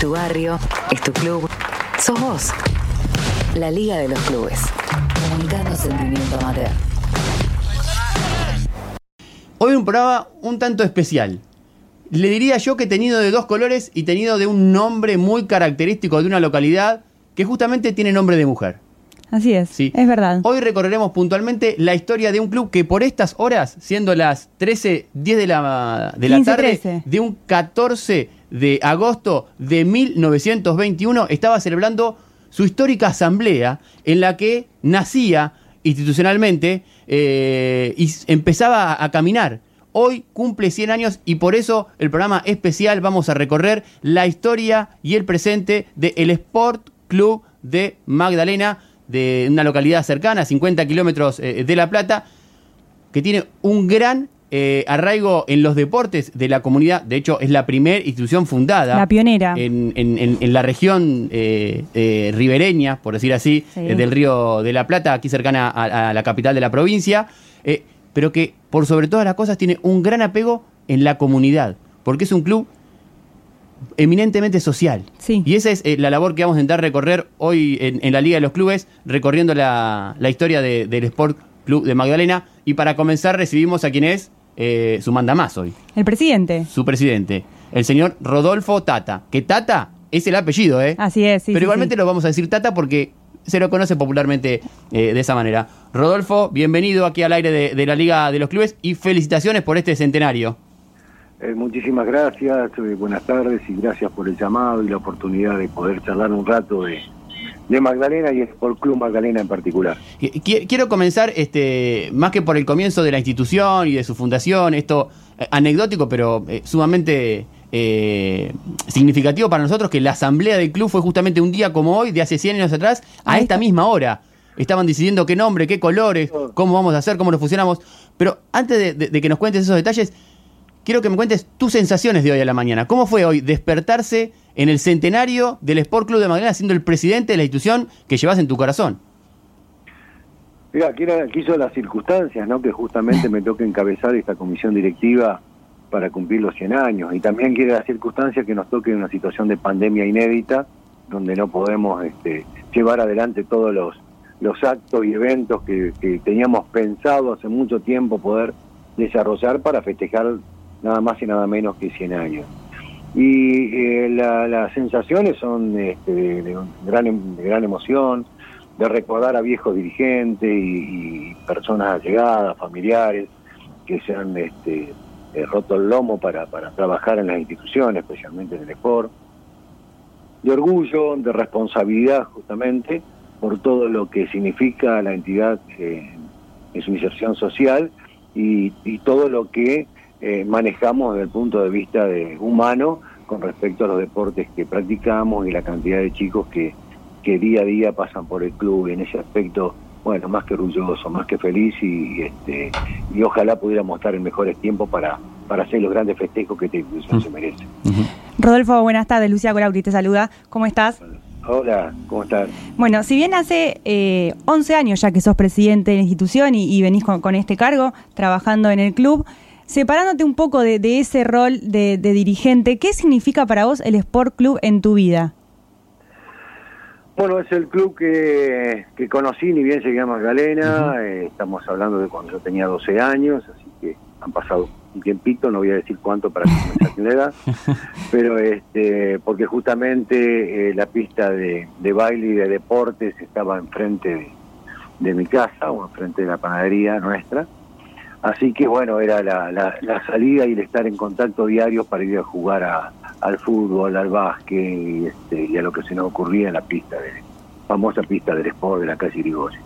tu barrio, es tu club, sos vos. La Liga de los Clubes. Comunicando sentimiento amateur. Hoy un programa un tanto especial. Le diría yo que tenido de dos colores y tenido de un nombre muy característico de una localidad que justamente tiene nombre de mujer. Así es, Sí. es verdad. Hoy recorreremos puntualmente la historia de un club que por estas horas, siendo las 13, 10 de la, de la 15, tarde, 13. de un 14 de agosto de 1921, estaba celebrando su histórica asamblea en la que nacía institucionalmente eh, y empezaba a, caminar. Hoy cumple 100 años y por eso el programa especial vamos a recorrer la historia y el presente del Sport Club de Magdalena, de una localidad cercana, 50 kilómetros eh, de La Plata, que tiene un gran eh, arraigo en los deportes de la comunidad. De hecho, es la primera institución fundada. La pionera. En, en- en- en la región eh, eh, ribereña, por decir así, Sí. del río de la Plata, aquí cercana a, a la capital de la provincia, pero que por sobre todas las cosas tiene un gran apego en la comunidad, porque es un club eminentemente social. Sí. Y esa es eh, la labor que vamos a intentar recorrer hoy en, en la Liga de los Clubes, recorriendo la, la historia de- del Sport Club de Magdalena. Y para comenzar recibimos a quien es eh, su mandamás hoy, El presidente. su presidente, el señor Rodolfo Tata. Que Tata es el apellido, ¿eh? Así es, sí. Pero sí, igualmente sí. lo vamos a decir Tata porque se lo conoce popularmente eh, de esa manera. Rodolfo, bienvenido aquí al aire de, de la Liga de los Clubes y felicitaciones por este centenario. Eh, muchísimas gracias, eh, buenas tardes y gracias por el llamado y la oportunidad de poder charlar un rato de, de Magdalena y el Sport Club Magdalena en particular. Qui- qui- Quiero comenzar, este, más que por el comienzo de la institución y de su fundación, esto eh, anecdótico, pero eh, sumamente eh, significativo para nosotros, que la asamblea del club fue justamente un día como hoy, de hace 100 años atrás, a esta misma hora. Estaban decidiendo qué nombre, qué colores, cómo vamos a hacer, cómo lo fusionamos. Pero antes de, de- de que nos cuentes esos detalles, quiero que me cuentes tus sensaciones de hoy a la mañana. ¿Cómo fue hoy despertarse en el centenario del Sport Club de Magdalena siendo el presidente de la institución que llevas en tu corazón? Mira, quiso las circunstancias, ¿no? Que justamente me toque encabezar esta comisión directiva para cumplir los 100 años. Y también quiere las circunstancias que nos toque en una situación de pandemia inédita, donde no podemos este, llevar adelante todos los, actos y eventos que teníamos pensado hace mucho tiempo poder desarrollar para festejar nada más y nada menos que 100 años. Y eh, la- las sensaciones son este, de, gran, gran emoción, de recordar a viejos dirigentes y, personas allegadas, familiares, que se han este, eh, roto el lomo para, para trabajar en las instituciones, especialmente en el sport. De orgullo, de responsabilidad justamente por todo lo que significa la entidad eh, en su inserción social y todo lo que eh, manejamos desde el punto de vista de humano con respecto a los deportes que practicamos y la cantidad de chicos que, que día a día pasan por el club y en ese aspecto, bueno, más que orgulloso, más que feliz y, este, y ojalá pudiéramos estar en mejores tiempos para, para hacer los grandes festejos que esta institución se merece. Rodolfo, buenas tardes. Lucia Colauri te saluda. ¿Cómo estás? Hola, ¿cómo estás? Bueno, si bien hace eh, 11 años ya que sos presidente de la institución y, y venís con, con este cargo, trabajando en el club, separándote un poco de, de ese rol de, de dirigente, ¿qué significa para vos el Sport Club en tu vida? Bueno, es el club que, que conocí, ni bien llegué a Magdalena, eh, estamos hablando de cuando yo tenía 12 años, así que han pasado un tiempito, no voy a decir cuánto para que me edad, pero este, porque justamente eh, la pista de, de baile y de deportes estaba enfrente de, de mi casa o enfrente de la panadería nuestra, así que bueno, era la, la, la salida y el estar en contacto diario para ir a jugar a, al fútbol, al básquet y, este, y a lo que se nos ocurría en la pista, de, famosa pista del sport de la calle Irigoyen.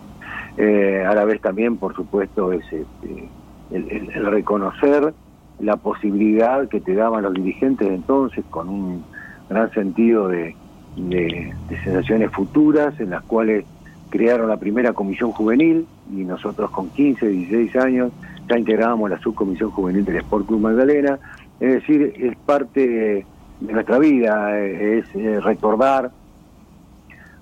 Eh, a la vez también, por supuesto, es este, el, el- reconocer la posibilidad que te daban los dirigentes de entonces con un gran sentido de, de- de sensaciones futuras en las cuales crearon la primera comisión juvenil y nosotros con 15, 16 años ya integrábamos la subcomisión juvenil del Sport Club Magdalena. Es decir, es parte de, nuestra vida, es eh, recordar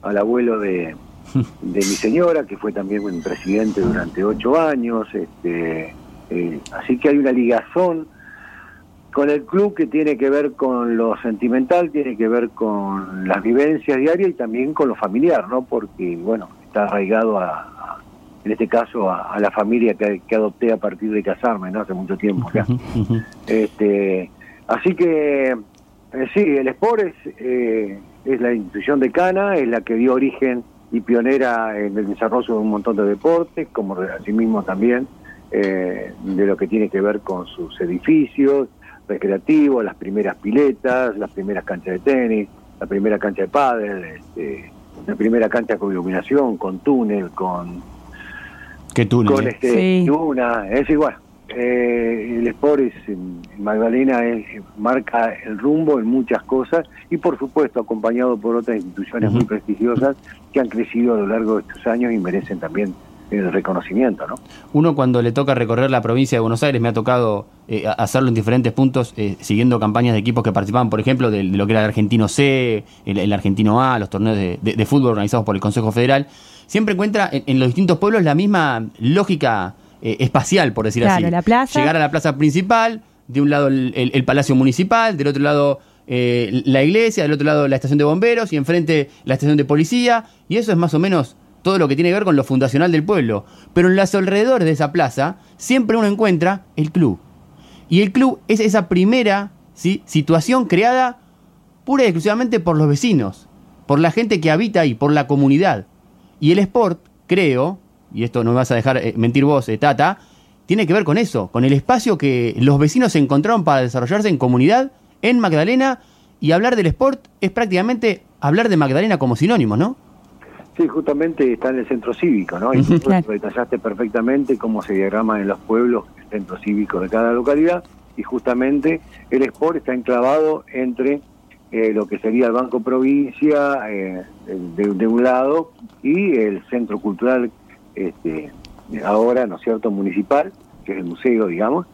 al abuelo de, de mi señora, que fue también un presidente durante ocho años. Este, eh, así que hay una ligazón con el club que tiene que ver con lo sentimental, tiene que ver con las vivencias diarias y también con lo familiar, ¿no? Porque, bueno, está arraigado a, en este caso, a, la familia que, adopté a partir de casarme, ¿no? Hace mucho tiempo ya. este, así que, eh, sí, el Sport es, eh, es la institución de Cana, es la que dio origen y pionera en el desarrollo de un montón de deportes, como asimismo también eh, de lo que tiene que ver con sus edificios, recreativo, las primeras piletas, las primeras canchas de tenis, la primera cancha de pádel, este, la primera cancha con iluminación, con túnel, con ¿Qué túnel? Con este, es igual. Eh, el Sport es, Magdalena es, marca el rumbo en muchas cosas y por supuesto acompañado por otras instituciones muy prestigiosas que han crecido a lo largo de estos años y merecen también el reconocimiento, ¿no? Uno cuando le toca recorrer la provincia de Buenos Aires, me ha tocado eh, hacerlo en diferentes puntos, eh, siguiendo campañas de equipos que participaban, por ejemplo, de, lo que era el Argentino C, el, Argentino A, los torneos de, fútbol organizados por el Consejo Federal, siempre encuentra en, los distintos pueblos la misma lógica eh, espacial, por decir así. La plaza. Llegar a la plaza principal, de un lado el, Palacio Municipal, del otro lado la iglesia, del otro lado la estación de bomberos y enfrente la estación de policía, y eso es más o menos todo lo que tiene que ver con lo fundacional del pueblo. Pero en los alrededores de esa plaza siempre uno encuentra el club. Y el club es esa primera ¿sí? situación creada pura y exclusivamente por los vecinos, por la gente que habita ahí, por la comunidad. Y el sport, creo, y esto no me vas a dejar eh, mentir vos, eh, Tata, tiene que ver con eso, con el espacio que los vecinos encontraron para desarrollarse en comunidad en Magdalena y hablar del sport es prácticamente hablar de Magdalena como sinónimo, ¿no? Sí, justamente está en el centro cívico, ¿no? Y tú detallaste perfectamente cómo se diagrama en los pueblos el centro cívico de cada localidad y justamente el Sport está enclavado entre eh, lo que sería el Banco Provincia eh, de, un lado y el Centro Cultural este, ahora, ¿no es cierto?, municipal, que es el museo, digamos,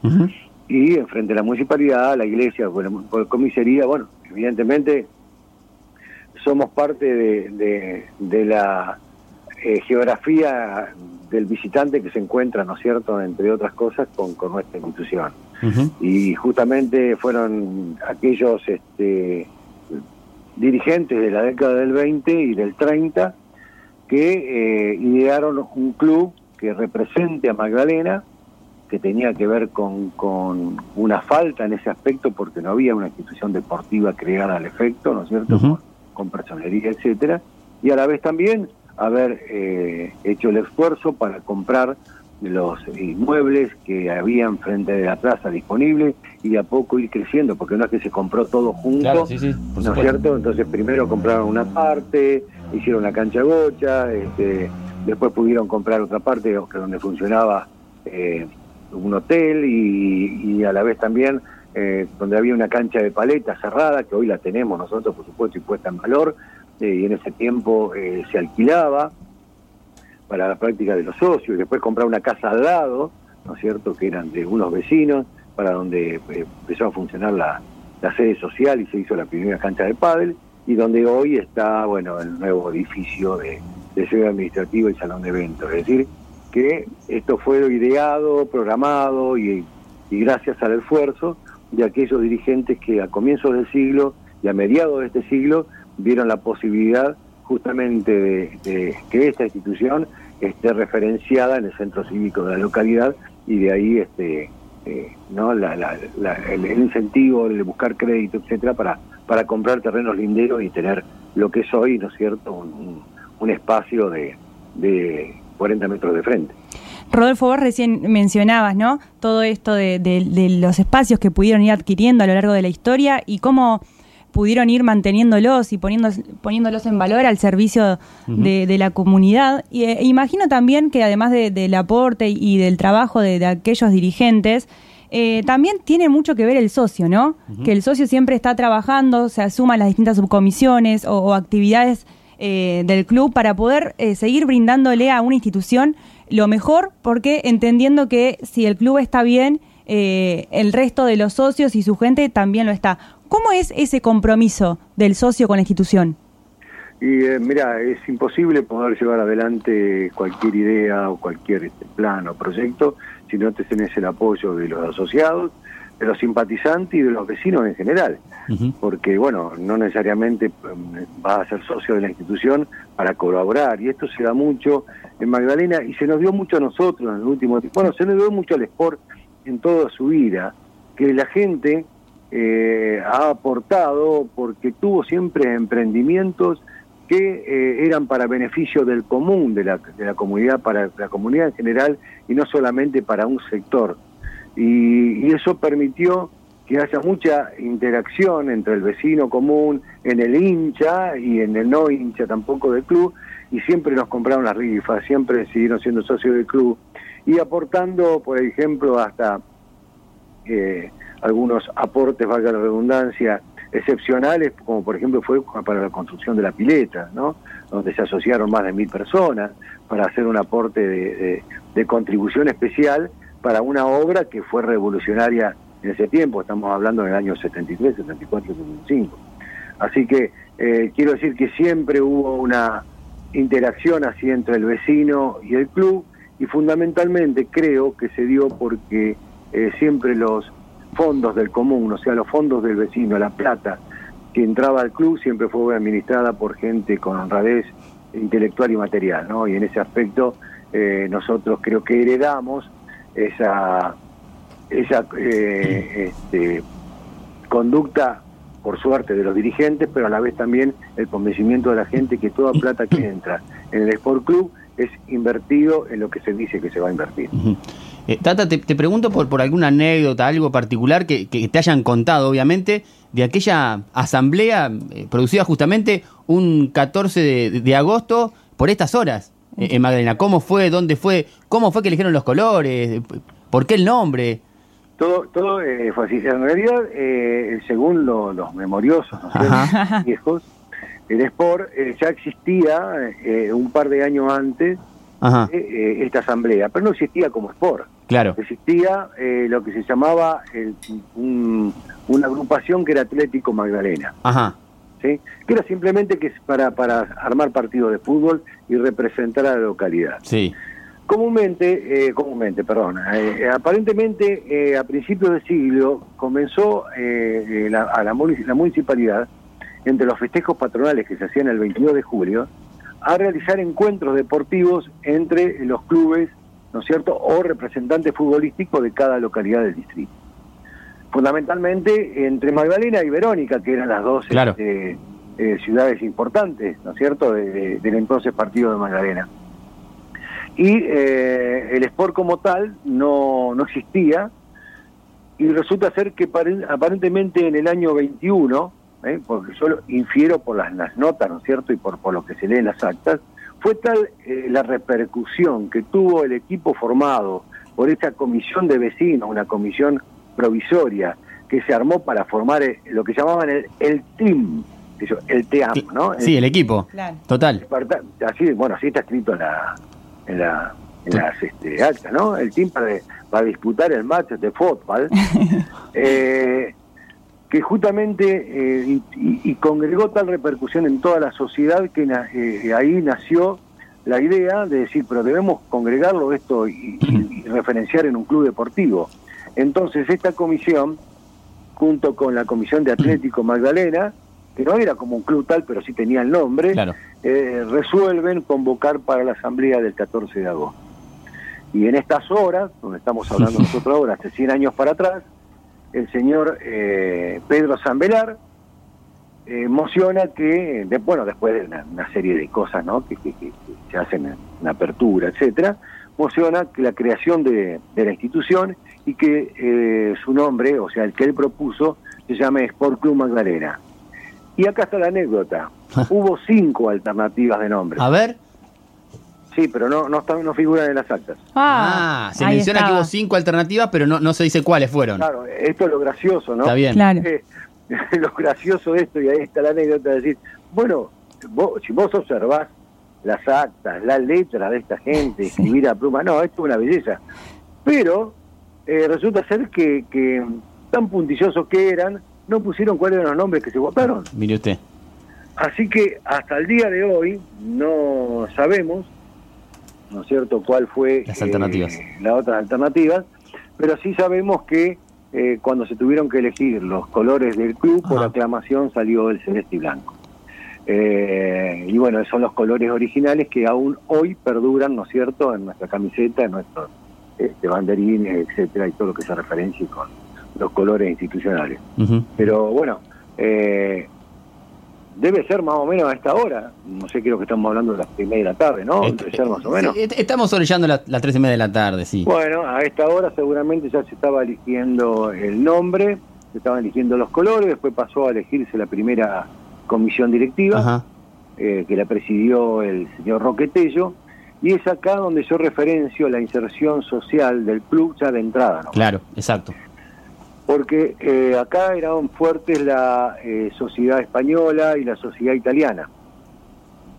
y enfrente de la municipalidad, la iglesia, por la comisaría, bueno, evidentemente somos parte de, de, la eh, geografía del visitante que se encuentra, ¿no es cierto?, entre otras cosas, con, con nuestra institución. Y justamente fueron aquellos este, dirigentes de la década del 20 y del 30 que eh, idearon un club que represente a Magdalena, que tenía que ver con, con, una falta en ese aspecto porque no había una institución deportiva creada al efecto, ¿no es cierto? con personería, etcétera, y a la vez también haber eh, hecho el esfuerzo para comprar los inmuebles que habían frente de la plaza disponibles y a poco ir creciendo, porque no es que se compró todo junto, ¿no es cierto? Entonces primero compraron una parte, hicieron una cancha gocha, este, después pudieron comprar otra parte donde funcionaba eh, un hotel y, a la vez también eh, donde había una cancha de paleta cerrada, que hoy la tenemos nosotros, por supuesto, y puesta en valor, eh, y en ese tiempo eh, se alquilaba para la práctica de los socios, y después comprar una casa al lado, ¿no es cierto?, que eran de unos vecinos, para donde empezó a funcionar la, sede social y se hizo la primera cancha de pádel, y donde hoy está, bueno, el nuevo edificio de, de sede administrativa y salón de eventos. Es decir, que esto fue ideado, programado y, y gracias al esfuerzo de aquellos dirigentes que a comienzos del siglo y a mediados de este siglo vieron la posibilidad justamente de, que esta institución esté referenciada en el centro cívico de la localidad y de ahí este eh, no el, incentivo de buscar crédito etcétera para para comprar terrenos linderos y tener lo que es hoy no es cierto un, espacio de, de 40 metros de frente. Rodolfo, vos recién mencionabas, ¿no? Todo esto de, los espacios que pudieron ir adquiriendo a lo largo de la historia y cómo pudieron ir manteniéndolos y poniéndolos en valor al servicio de, la comunidad. Y, e imagino también que además del aporte y del trabajo de, aquellos dirigentes, eh, también tiene mucho que ver el socio, ¿no? Que el socio siempre está trabajando, se asuma las distintas subcomisiones o, actividades eh, del club para poder eh, seguir brindándole a una institución lo mejor, porque entendiendo que si el club está bien, el resto de los socios y su gente también lo está. ¿Cómo es ese compromiso del socio con la institución? Y eh, mira, es imposible poder llevar adelante cualquier idea o cualquier este, plan o proyecto si no te tenés el apoyo de los asociados, de los simpatizantes y de los vecinos en general, porque bueno, no necesariamente mm, vas a ser socio de la institución para colaborar, y esto se da mucho en Magdalena y se nos dio mucho a nosotros en el último tiempo, bueno, se nos dio mucho al sport en toda su vida, que la gente eh, ha aportado porque tuvo siempre emprendimientos que eh, eran para beneficio del común de la, de la comunidad, para la comunidad en general y no solamente para un sector. Y, y eso permitió que haya mucha interacción entre el vecino común, en el hincha y en el no hincha tampoco del club, y siempre nos compraron las rifas, siempre siguieron siendo socios del club, y aportando, por ejemplo, hasta eh, algunos aportes, valga la redundancia, excepcionales, como por ejemplo fue para la construcción de la pileta, ¿no? donde se asociaron más de mil personas para hacer un aporte de, contribución especial para una obra que fue revolucionaria en ese tiempo, estamos hablando del año 73, 74, 75. Así que eh, quiero decir que siempre hubo una interacción así entre el vecino y el club y fundamentalmente creo que se dio porque eh, siempre los fondos del común, o sea, los fondos del vecino, la plata que entraba al club siempre fue administrada por gente con honradez intelectual y material, ¿no? Y en ese aspecto eh, nosotros creo que heredamos esa esa eh, este, conducta por suerte de los dirigentes, pero a la vez también el convencimiento de la gente que toda plata que entra en el Sport Club es invertido en lo que se dice que se va a invertir. Eh, Tata, te, te pregunto por, por alguna anécdota, algo particular que, que te hayan contado, obviamente, de aquella asamblea eh, producida justamente un 14 de, de agosto por estas horas eh, en Magdalena. ¿Cómo fue? ¿Dónde fue? ¿Cómo fue que eligieron los colores? ¿Por qué el nombre? Todo, todo fue así. En realidad, eh, según lo- los memoriosos ¿no viejos, el Sport ya existía eh, un par de años antes Ajá, de eh, esta asamblea, pero no existía como Sport. claro. Existía eh, lo que se llamaba el- un- una agrupación que era Atlético Magdalena. Ajá, ¿sí? que era simplemente que es para, para armar partidos de fútbol y representar a la localidad. sí. Comúnmente, eh, comúnmente, perdón, eh, aparentemente eh, a principios del siglo comenzó eh, la, a la, la municipalidad, entre los festejos patronales que se hacían el 22 de julio, a realizar encuentros deportivos entre los clubes, ¿no es cierto?, o representantes futbolísticos de cada localidad del distrito. Fundamentalmente entre Magdalena y Verónica, que eran las dos Claro. este, eh, ciudades importantes, ¿no es cierto?, de- de- del entonces partido de Magdalena. Y eh, el sport como tal no, no existía, y resulta ser que pare- aparentemente en el año 21, ¿eh? porque yo lo infiero por las, las notas, ¿no es cierto?, y por, por lo que se lee en las actas, fue tal eh, la repercusión que tuvo el equipo formado por esta comisión de vecinos, una comisión provisoria, que se armó para formar eh, lo que llamaban el, el team, el TEAM, ¿no? Sí, el equipo. Claro. Total. Así bueno así está escrito en la en, la, en las este, actas no el team para, para disputar el match de fútbol eh, que justamente eh, y, congregó tal repercusión en toda la sociedad que na- eh, ahí nació la idea de decir pero debemos congregarlo esto y, y- y referenciar en un club deportivo entonces esta comisión junto con la comisión de Atlético Magdalena que no era como un club tal pero sí tenía el nombre Claro. eh, resuelven convocar para la asamblea del 14 de agosto. Y en estas horas, donde estamos hablando nosotros ahora, hace 100 años para atrás, el señor eh, Pedro Zambelar eh, mociona que, de- bueno, después de una, una serie de cosas ¿no? que, que- que- que se hacen en, en apertura, etcétera, mociona que la creación de, de la institución y que eh, su nombre, o sea, el que él propuso, se llame Sport Club Magdalena. Y acá está la anécdota. Hubo cinco alternativas de nombre. A ver. Sí, pero no, no, están, no figuran en las actas. Ah, se ahí menciona que hubo cinco alternativas, pero no, no se dice cuáles fueron. Claro, esto es lo gracioso, ¿no? Está bien. Claro. Eh, lo gracioso de esto, y ahí está la anécdota, de decir, bueno, vos- si vos observás las actas, las letras de esta gente, escribir a pluma, no, esto es una belleza. Pero eh, resulta ser que, que tan puntillosos que eran, no pusieron cuáles eran los nombres que se votaron. Mire usted. Así que hasta el día de hoy no sabemos, ¿no es cierto?, cuál fue Las alternativas. las otras alternativas, pero sí sabemos que eh, cuando se tuvieron que elegir los colores del club, por aclamación salió el celeste y blanco. Eh, y bueno, son los colores originales que aún hoy perduran, ¿no es cierto?, en nuestra camiseta, en nuestros este, banderines, etcétera, y todo lo que se referencie con los colores institucionales. Pero bueno, eh, debe ser más o menos a esta hora. No sé, creo que estamos hablando de las primeras de la tarde, ¿no? Est- Debe ser más o menos. estamos orillando la- las tres y media de la tarde, sí. Bueno, a esta hora seguramente ya se estaba eligiendo el nombre, se estaban eligiendo los colores, después pasó a elegirse la primera comisión directiva, eh, que la presidió el señor Roquetello, y es acá donde yo referencio la inserción social del club ya de entrada, ¿no? Claro, exacto. Porque eh, acá eran fuertes la eh, sociedad española y la sociedad italiana,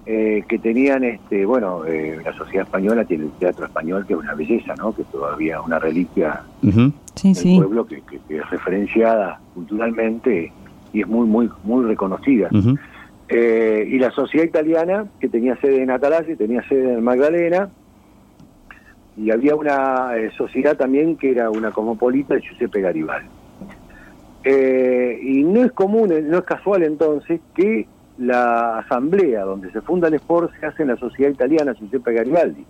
eh, que tenían, este, bueno, eh, la sociedad española tiene el teatro español, que es una belleza, ¿no? Que todavía es una reliquia. Sí, del sí. pueblo que, que- que es referenciada culturalmente y es muy, muy, muy reconocida. Eh, y la sociedad italiana, que tenía sede en Atalaya, tenía sede en Magdalena, y había una eh, sociedad también que era una cosmopolita de Giuseppe Garibaldi. Eh, y no es común, eh, no es casual entonces que la asamblea donde se funda el Sport se hace en la sociedad italiana Giuseppe Garibaldi,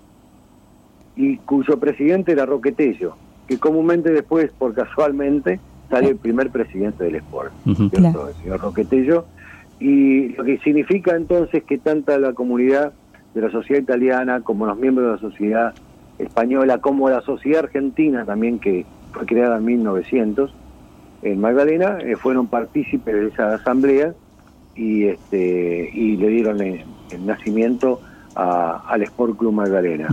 y cuyo presidente era Roquetello, que comúnmente después, por casualmente, sale el primer presidente del Sport, el señor Roquetello, y lo que significa entonces que tanta la comunidad de la sociedad italiana como los miembros de la sociedad española, como la sociedad argentina también que fue creada en 1900 en Magdalena, eh, fueron partícipes de esa asamblea y este y le dieron el, el nacimiento a- al Sport Club Magdalena.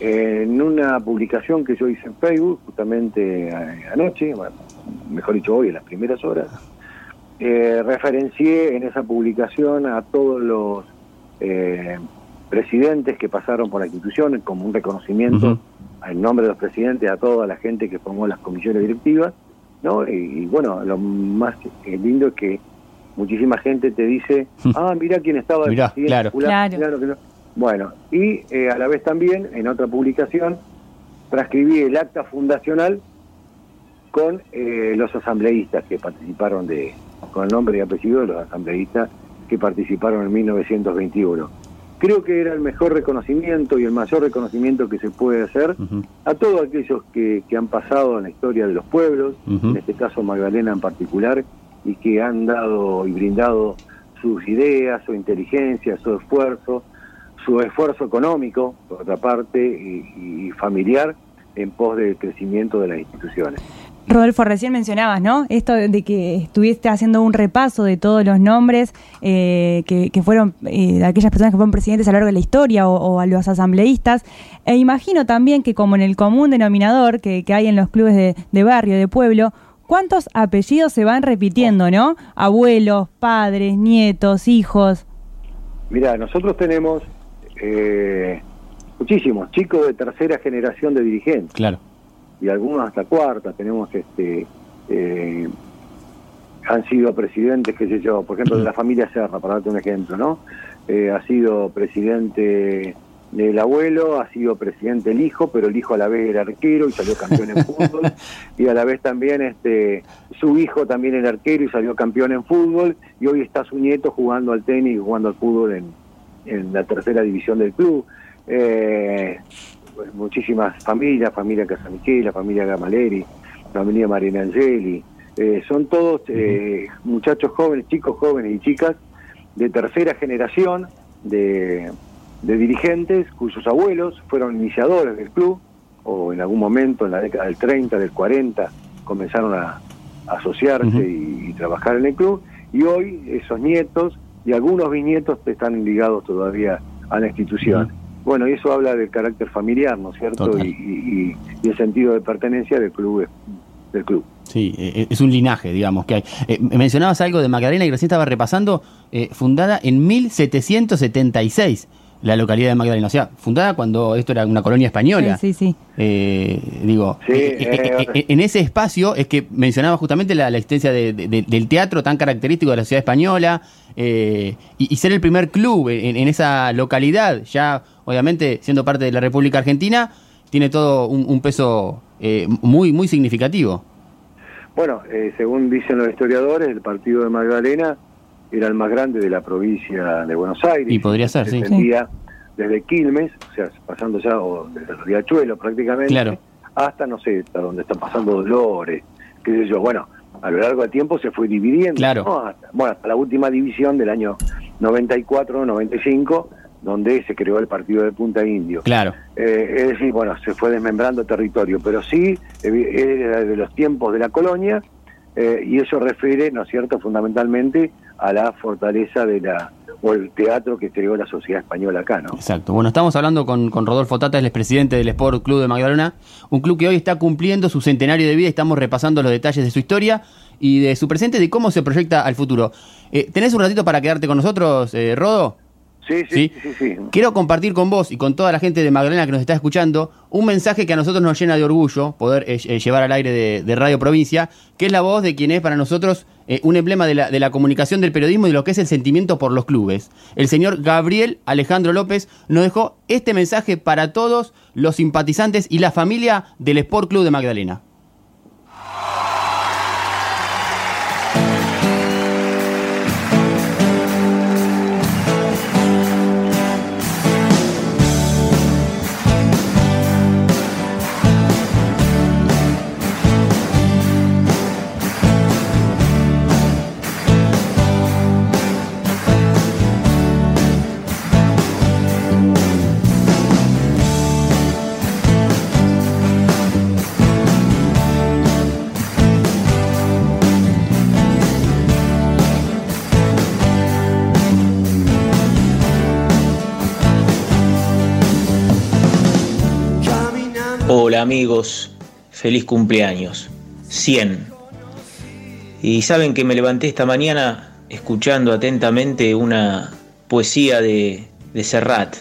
En una publicación que yo hice en Facebook, justamente anoche, bueno, mejor dicho hoy, en las primeras horas, eh, referencié en esa publicación a todos los eh, presidentes que pasaron por la institución como un reconocimiento en nombre de los presidentes a toda la gente que formó las comisiones directivas, ¿no? Y, y bueno, lo más lindo es que muchísima gente te dice, ah, mira quién estaba Mirá, presidente claro. Claro. fulano, que no". Bueno, y eh, a la vez también, en otra publicación, transcribí el acta fundacional con eh, los asambleístas que participaron de, con el nombre y apellido de los asambleístas que participaron en 1921. Creo que era el mejor reconocimiento y el mayor reconocimiento que se puede hacer a todos aquellos que, que han pasado en la historia de los pueblos, en este caso Magdalena en particular, y que han dado y brindado sus ideas, su inteligencia, su esfuerzo, su esfuerzo económico, por otra parte, y, y familiar, en pos del crecimiento de las instituciones. Rodolfo, recién mencionabas, ¿no? Esto de que estuviste haciendo un repaso de todos los nombres eh, que, que fueron eh, de aquellas personas que fueron presidentes a lo largo de la historia o, o a los asambleístas. E imagino también que como en el común denominador que, que hay en los clubes de, de barrio, de pueblo, ¿cuántos apellidos se van repitiendo, no? Abuelos, padres, nietos, hijos. Mira, nosotros tenemos eh, muchísimos chicos de tercera generación de dirigentes. Claro. Y algunos hasta cuarta. Tenemos este eh, han sido presidentes, qué sé yo, por ejemplo, de la familia Serra, para darte un ejemplo, ¿no? Eh, ha sido presidente del abuelo, ha sido presidente el hijo, pero el hijo a la vez era arquero y salió campeón en fútbol, y a la vez también este su hijo también era arquero y salió campeón en fútbol, y hoy está su nieto jugando al tenis y jugando al fútbol en, en la tercera división del club. Eh, pues, muchísimas familias, familia Casamichela, familia Gamaleri, familia Marina Angeli, eh, son todos eh, muchachos jóvenes, chicos jóvenes y chicas de tercera generación de, de dirigentes cuyos abuelos fueron iniciadores del club o en algún momento en la década del 30, del 40 comenzaron a, a asociarse y, y trabajar en el club. Y hoy esos nietos y algunos bisnietos están ligados todavía a la institución. Bueno, y eso habla del carácter familiar, ¿no es cierto? Y, y- y el sentido de pertenencia del club. Del club. Sí, eh, es un linaje, digamos, que hay. Eh, mencionabas algo de Magdalena y recién estaba repasando, eh, fundada en 1776, la localidad de Magdalena. O sea, fundada cuando esto era una colonia española. Sí, sí, sí. Eh, digo, Sí, eh, eh, eh, eh, eh, en ese espacio es que mencionaba justamente la, la existencia de- de- de- del teatro tan característico de la ciudad española eh, y, y ser el primer club en, en esa localidad, ya obviamente siendo parte de la República Argentina, tiene todo un, un peso eh, muy, muy significativo. Bueno, eh, según dicen los historiadores, el partido de Magdalena era el más grande de la provincia de Buenos Aires. Y podría ser, sí. Desde, desde Quilmes, o sea, pasando ya, o desde el Riachuelo prácticamente, Claro. hasta, no sé, hasta donde está pasando Dolores, qué sé yo. Bueno, a lo largo del tiempo se fue dividiendo. Claro. ¿no? Hasta- bueno, hasta la última división del año 94-95, donde se creó el partido de Punta Indio. Claro. Eh, es decir, bueno, se fue desmembrando territorio, pero sí era de los tiempos de la colonia eh, y eso refiere, ¿no es cierto?, fundamentalmente a la fortaleza de la o el teatro que creó la sociedad española acá, ¿no? Exacto. Bueno, estamos hablando con, con Rodolfo Tata, el presidente del Sport Club de Magdalena, un club que hoy está cumpliendo su centenario de vida. Estamos repasando los detalles de su historia y de su presente, de cómo se proyecta al futuro. Eh, ¿Tenés un ratito para quedarte con nosotros, eh, Rodo? Sí, sí, sí, sí. sí. Quiero compartir con vos y con toda la gente de Magdalena que nos está escuchando un mensaje que a nosotros nos llena de orgullo poder eh, eh, llevar al aire de, de Radio Provincia, que es la voz de quien es para nosotros eh, un emblema de la, de la comunicación del periodismo y de lo que es el sentimiento por los clubes. El señor Gabriel Alejandro López nos dejó este mensaje para todos los simpatizantes y la familia del Sport Club de Magdalena. Hola amigos, feliz cumpleaños. 100. Y saben que me levanté esta mañana escuchando atentamente una poesía de, de Serrat.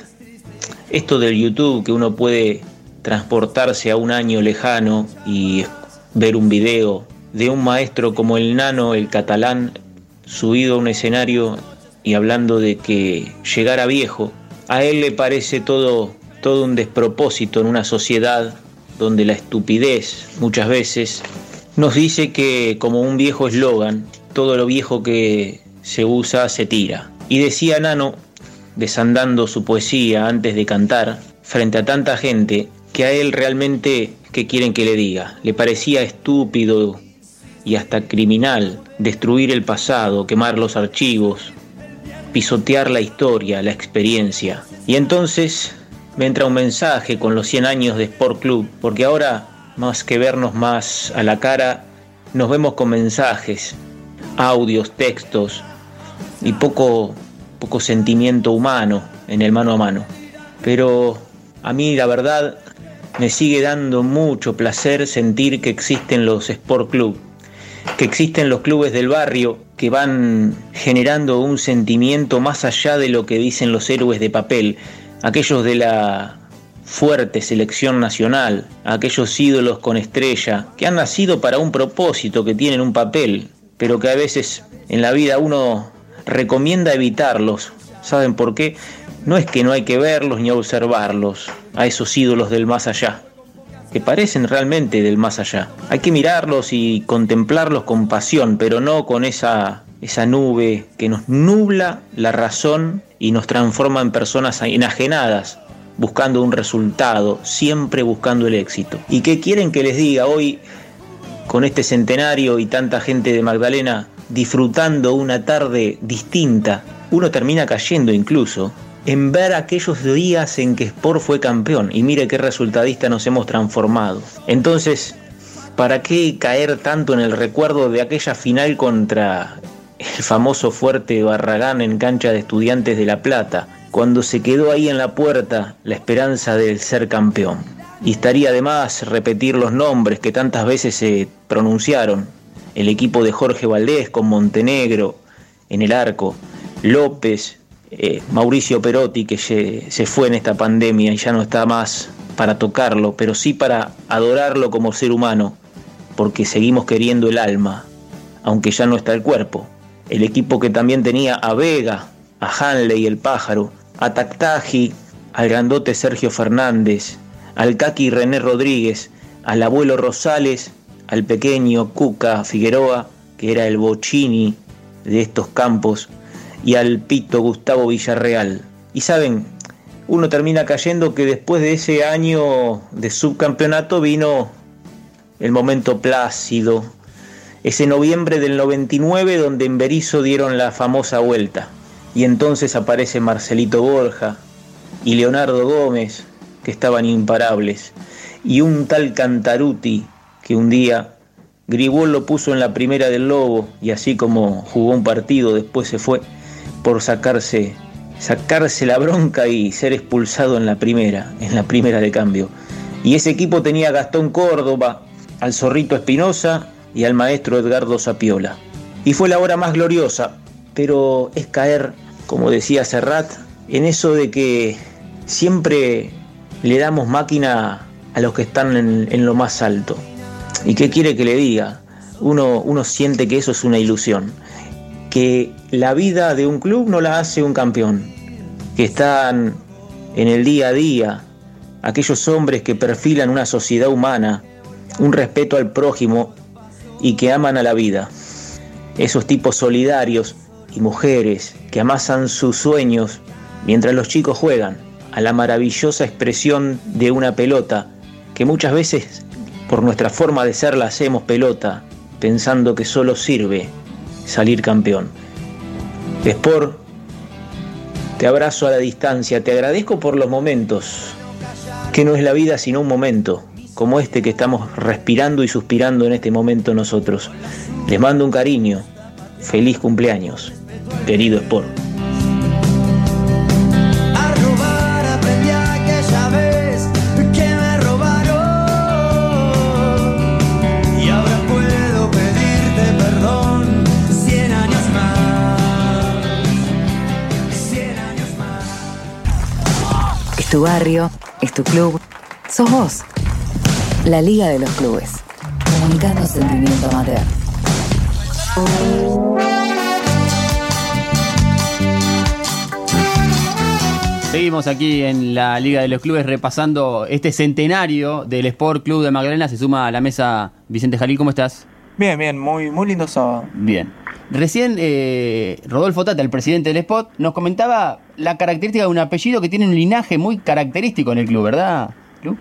Esto del YouTube que uno puede transportarse a un año lejano y ver un video de un maestro como el nano, el catalán, subido a un escenario y hablando de que llegara viejo, a él le parece todo, todo un despropósito en una sociedad donde la estupidez muchas veces nos dice que como un viejo eslogan, todo lo viejo que se usa se tira. Y decía Nano, desandando su poesía antes de cantar, frente a tanta gente, que a él realmente, ¿qué quieren que le diga? Le parecía estúpido y hasta criminal destruir el pasado, quemar los archivos, pisotear la historia, la experiencia. Y entonces entra un mensaje con los 100 años de Sport Club, porque ahora, más que vernos más a la cara, nos vemos con mensajes, audios, textos y poco, poco sentimiento humano en el mano a mano. Pero a mí la verdad me sigue dando mucho placer sentir que existen los Sport Club, que existen los clubes del barrio que van generando un sentimiento más allá de lo que dicen los héroes de papel, aquellos de la fuerte selección nacional, aquellos ídolos con estrella, que han nacido para un propósito, que tienen un papel, pero que a veces en la vida uno recomienda evitarlos. ¿Saben por qué? No es que no hay que verlos ni observarlos, a esos ídolos del más allá, que parecen realmente del más allá. Hay que mirarlos y contemplarlos con pasión, pero no con esa, esa nube que nos nubla la razón y nos transforma en personas enajenadas, buscando un resultado, siempre buscando el éxito. ¿Y qué quieren que les diga hoy con este centenario y tanta gente de Magdalena disfrutando una tarde distinta? Uno termina cayendo incluso en ver aquellos días en que Sport fue campeón y mire qué resultadista nos hemos transformado. Entonces, ¿para qué caer tanto en el recuerdo de aquella final contra el famoso fuerte Barragán en cancha de estudiantes de La Plata, cuando se quedó ahí en la puerta la esperanza del ser campeón? Y estaría además repetir los nombres que tantas veces se pronunciaron. El equipo de Jorge Valdés con Montenegro en el arco, López, eh, Mauricio Perotti, que se, se fue en esta pandemia y ya no está más para tocarlo, pero sí para adorarlo como ser humano, porque seguimos queriendo el alma, aunque ya no está el cuerpo. El equipo que también tenía a Vega, a Hanley el pájaro, a Tactaji, al grandote Sergio Fernández, al Kaki René Rodríguez, al abuelo Rosales, al pequeño Cuca Figueroa, que era el Bochini de estos campos, y al Pito Gustavo Villarreal. Y saben, uno termina cayendo que después de ese año de subcampeonato vino el momento plácido, ese noviembre del 99 donde en Berizo dieron la famosa vuelta. Y entonces aparece Marcelito Borja y Leonardo Gómez, que estaban imparables, y un tal Cantaruti que un día Gribol lo puso en la primera del Lobo y así como jugó un partido después se fue por sacarse sacarse la bronca y ser expulsado en la primera, en la primera de cambio. Y ese equipo tenía a Gastón Córdoba, al Zorrito Espinosa y al maestro Edgardo Sapiola. Y fue la hora más gloriosa, pero es caer, como decía Serrat, en eso de que siempre le damos máquina a los que están en, en lo más alto. ¿Y qué quiere que le diga? Uno, uno siente que eso es una ilusión que la vida de un club no la hace un campeón, que están en el día a día, aquellos hombres que perfilan una sociedad humana, un respeto al prójimo y que aman a la vida. Esos tipos solidarios y mujeres que amasan sus sueños mientras los chicos juegan a la maravillosa expresión de una pelota que muchas veces por nuestra forma de ser la hacemos pelota pensando que solo sirve salir campeón. Sport, te abrazo a la distancia, te agradezco por los momentos, que no es la vida sino un momento, como este que estamos respirando y suspirando en este momento nosotros. Les mando un cariño, feliz cumpleaños, querido Sport. A robar aprendí aquella vez que me robaron y ahora puedo pedirte perdón cien años más, cien años más. Es tu barrio, es tu club, sos vos. La Liga de los Clubes. Comunicando sentimiento amateur. Seguimos aquí en la Liga de los Clubes repasando este centenario del Sport Club de Magdalena. Se suma a la mesa Vicente Jalil, ¿cómo estás? Bien, bien, muy, muy lindo sábado. Bien. Recién eh, Rodolfo Tata, el presidente del Sport, nos comentaba la característica de un apellido que tiene un linaje muy característico en el club, ¿verdad? Lu?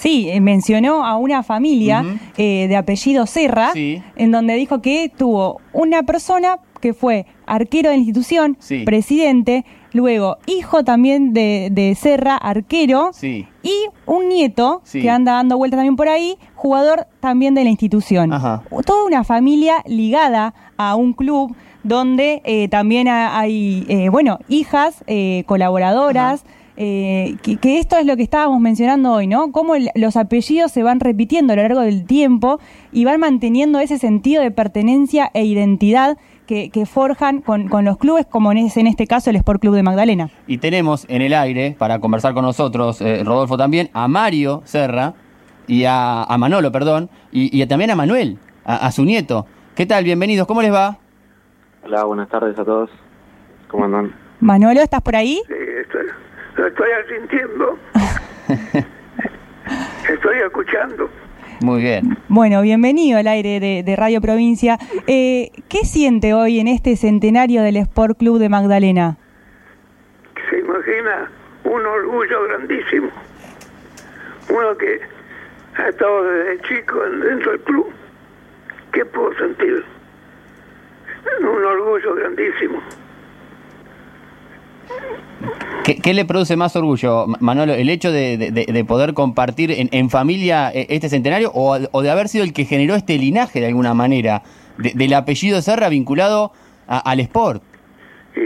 Sí, eh, mencionó a una familia eh, de apellido Serra, Sí. en donde dijo que tuvo una persona que fue arquero de la institución, Sí. presidente, luego hijo también de, de Serra, arquero, Sí. y un nieto Sí. que anda dando vueltas también por ahí, jugador también de la institución. Ajá. Toda una familia ligada a un club donde eh, también ha- hay, eh, bueno, hijas, eh, colaboradoras. Eh, que, que esto es lo que estábamos mencionando hoy, ¿no? Cómo el- los apellidos se van repitiendo a lo largo del tiempo y van manteniendo ese sentido de pertenencia e identidad que, que forjan con, con los clubes, como en, es- en este caso el Sport Club de Magdalena. Y tenemos en el aire, para conversar con nosotros, eh, Rodolfo también, a Mario Serra y a, a Manolo, perdón, y, y también a Manuel, a, a su nieto. ¿Qué tal? Bienvenidos, ¿cómo les va? Hola, buenas tardes a todos. ¿Cómo andan? Manolo, ¿estás por ahí? Sí, lo estoy asintiendo. estoy escuchando. Muy bien. Bueno, bienvenido al aire de, de Radio Provincia. Eh, ¿Qué siente hoy en este centenario del Sport Club de Magdalena? Se imagina un orgullo grandísimo. Uno que ha estado desde chico en- dentro del club. ¿Qué puedo sentir? Un orgullo grandísimo. ¿Qué, le produce más orgullo, Ma- Manolo? ¿El hecho de, de- de- de poder compartir en, en familia eh, este centenario o, de haber sido el que generó este linaje de alguna manera, de- del apellido Serra vinculado al sport? Yo,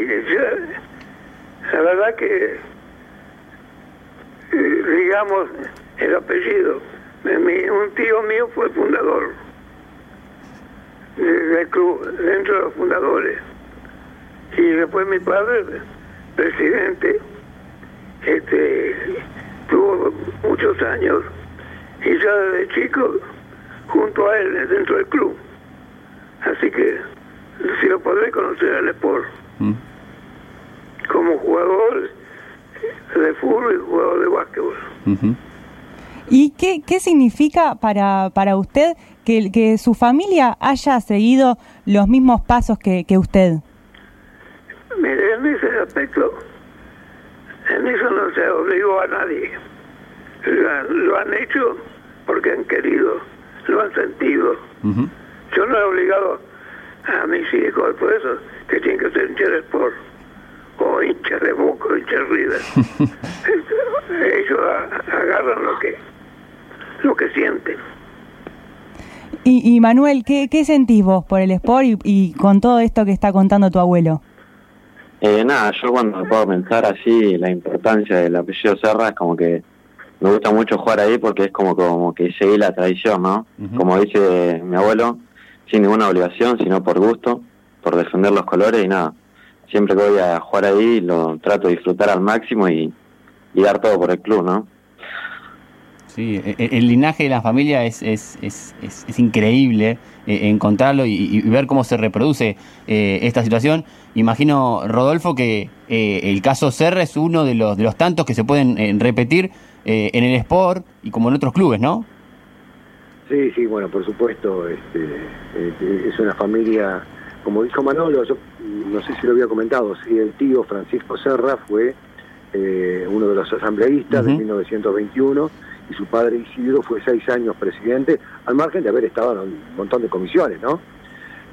la verdad que, eh, digamos, el apellido. un tío mío fue fundador de- del club, dentro de los fundadores. Y después mi padre, presidente, este, tuvo muchos años. Y ya desde chico, junto a él, dentro del club. Así que, si lo podré conocer al Sport ¿Mm? como jugador de fútbol y jugador de básquetbol. ¿Y qué, qué significa para, para usted que, que su familia haya seguido los mismos pasos que, que usted? Mire, en ese aspecto, en eso no se obligó a nadie. Lo, han- lo han hecho porque han querido, lo han sentido. Yo no he obligado a mis hijos, por eso que tienen que ser hinchas de Sport, o hinchas de Boca, o hinchas de River. Ellos a- agarran lo que, lo que sienten. Y, y Manuel, ¿qué, ¿qué sentís vos por el sport y, y con todo esto que está contando tu abuelo? Eh, nada, yo cuando me puedo pensar así la importancia del apellido Serra es como que me gusta mucho jugar ahí porque es como, como que seguir la tradición, ¿no? Como dice mi abuelo, sin ninguna obligación, sino por gusto, por defender los colores y nada. Siempre que voy a jugar ahí lo trato de disfrutar al máximo y, y dar todo por el club, ¿no? Sí, e- e- el linaje de la familia es, es, es, es- es increíble eh, encontrarlo y, y ver cómo se reproduce eh, esta situación. Imagino, Rodolfo, que eh, el caso Serra es uno de los, de los tantos que se pueden eh, repetir eh, en el Sport y como en otros clubes, ¿no? Sí, sí, bueno, por supuesto, este, eh, es una familia, como dijo Manolo, yo no sé si lo había comentado, sí, el tío Francisco Serra fue eh, uno de los asambleístas de Ujú. 1921 y su padre Isidro fue seis años presidente, al margen de haber estado en un montón de comisiones, ¿no?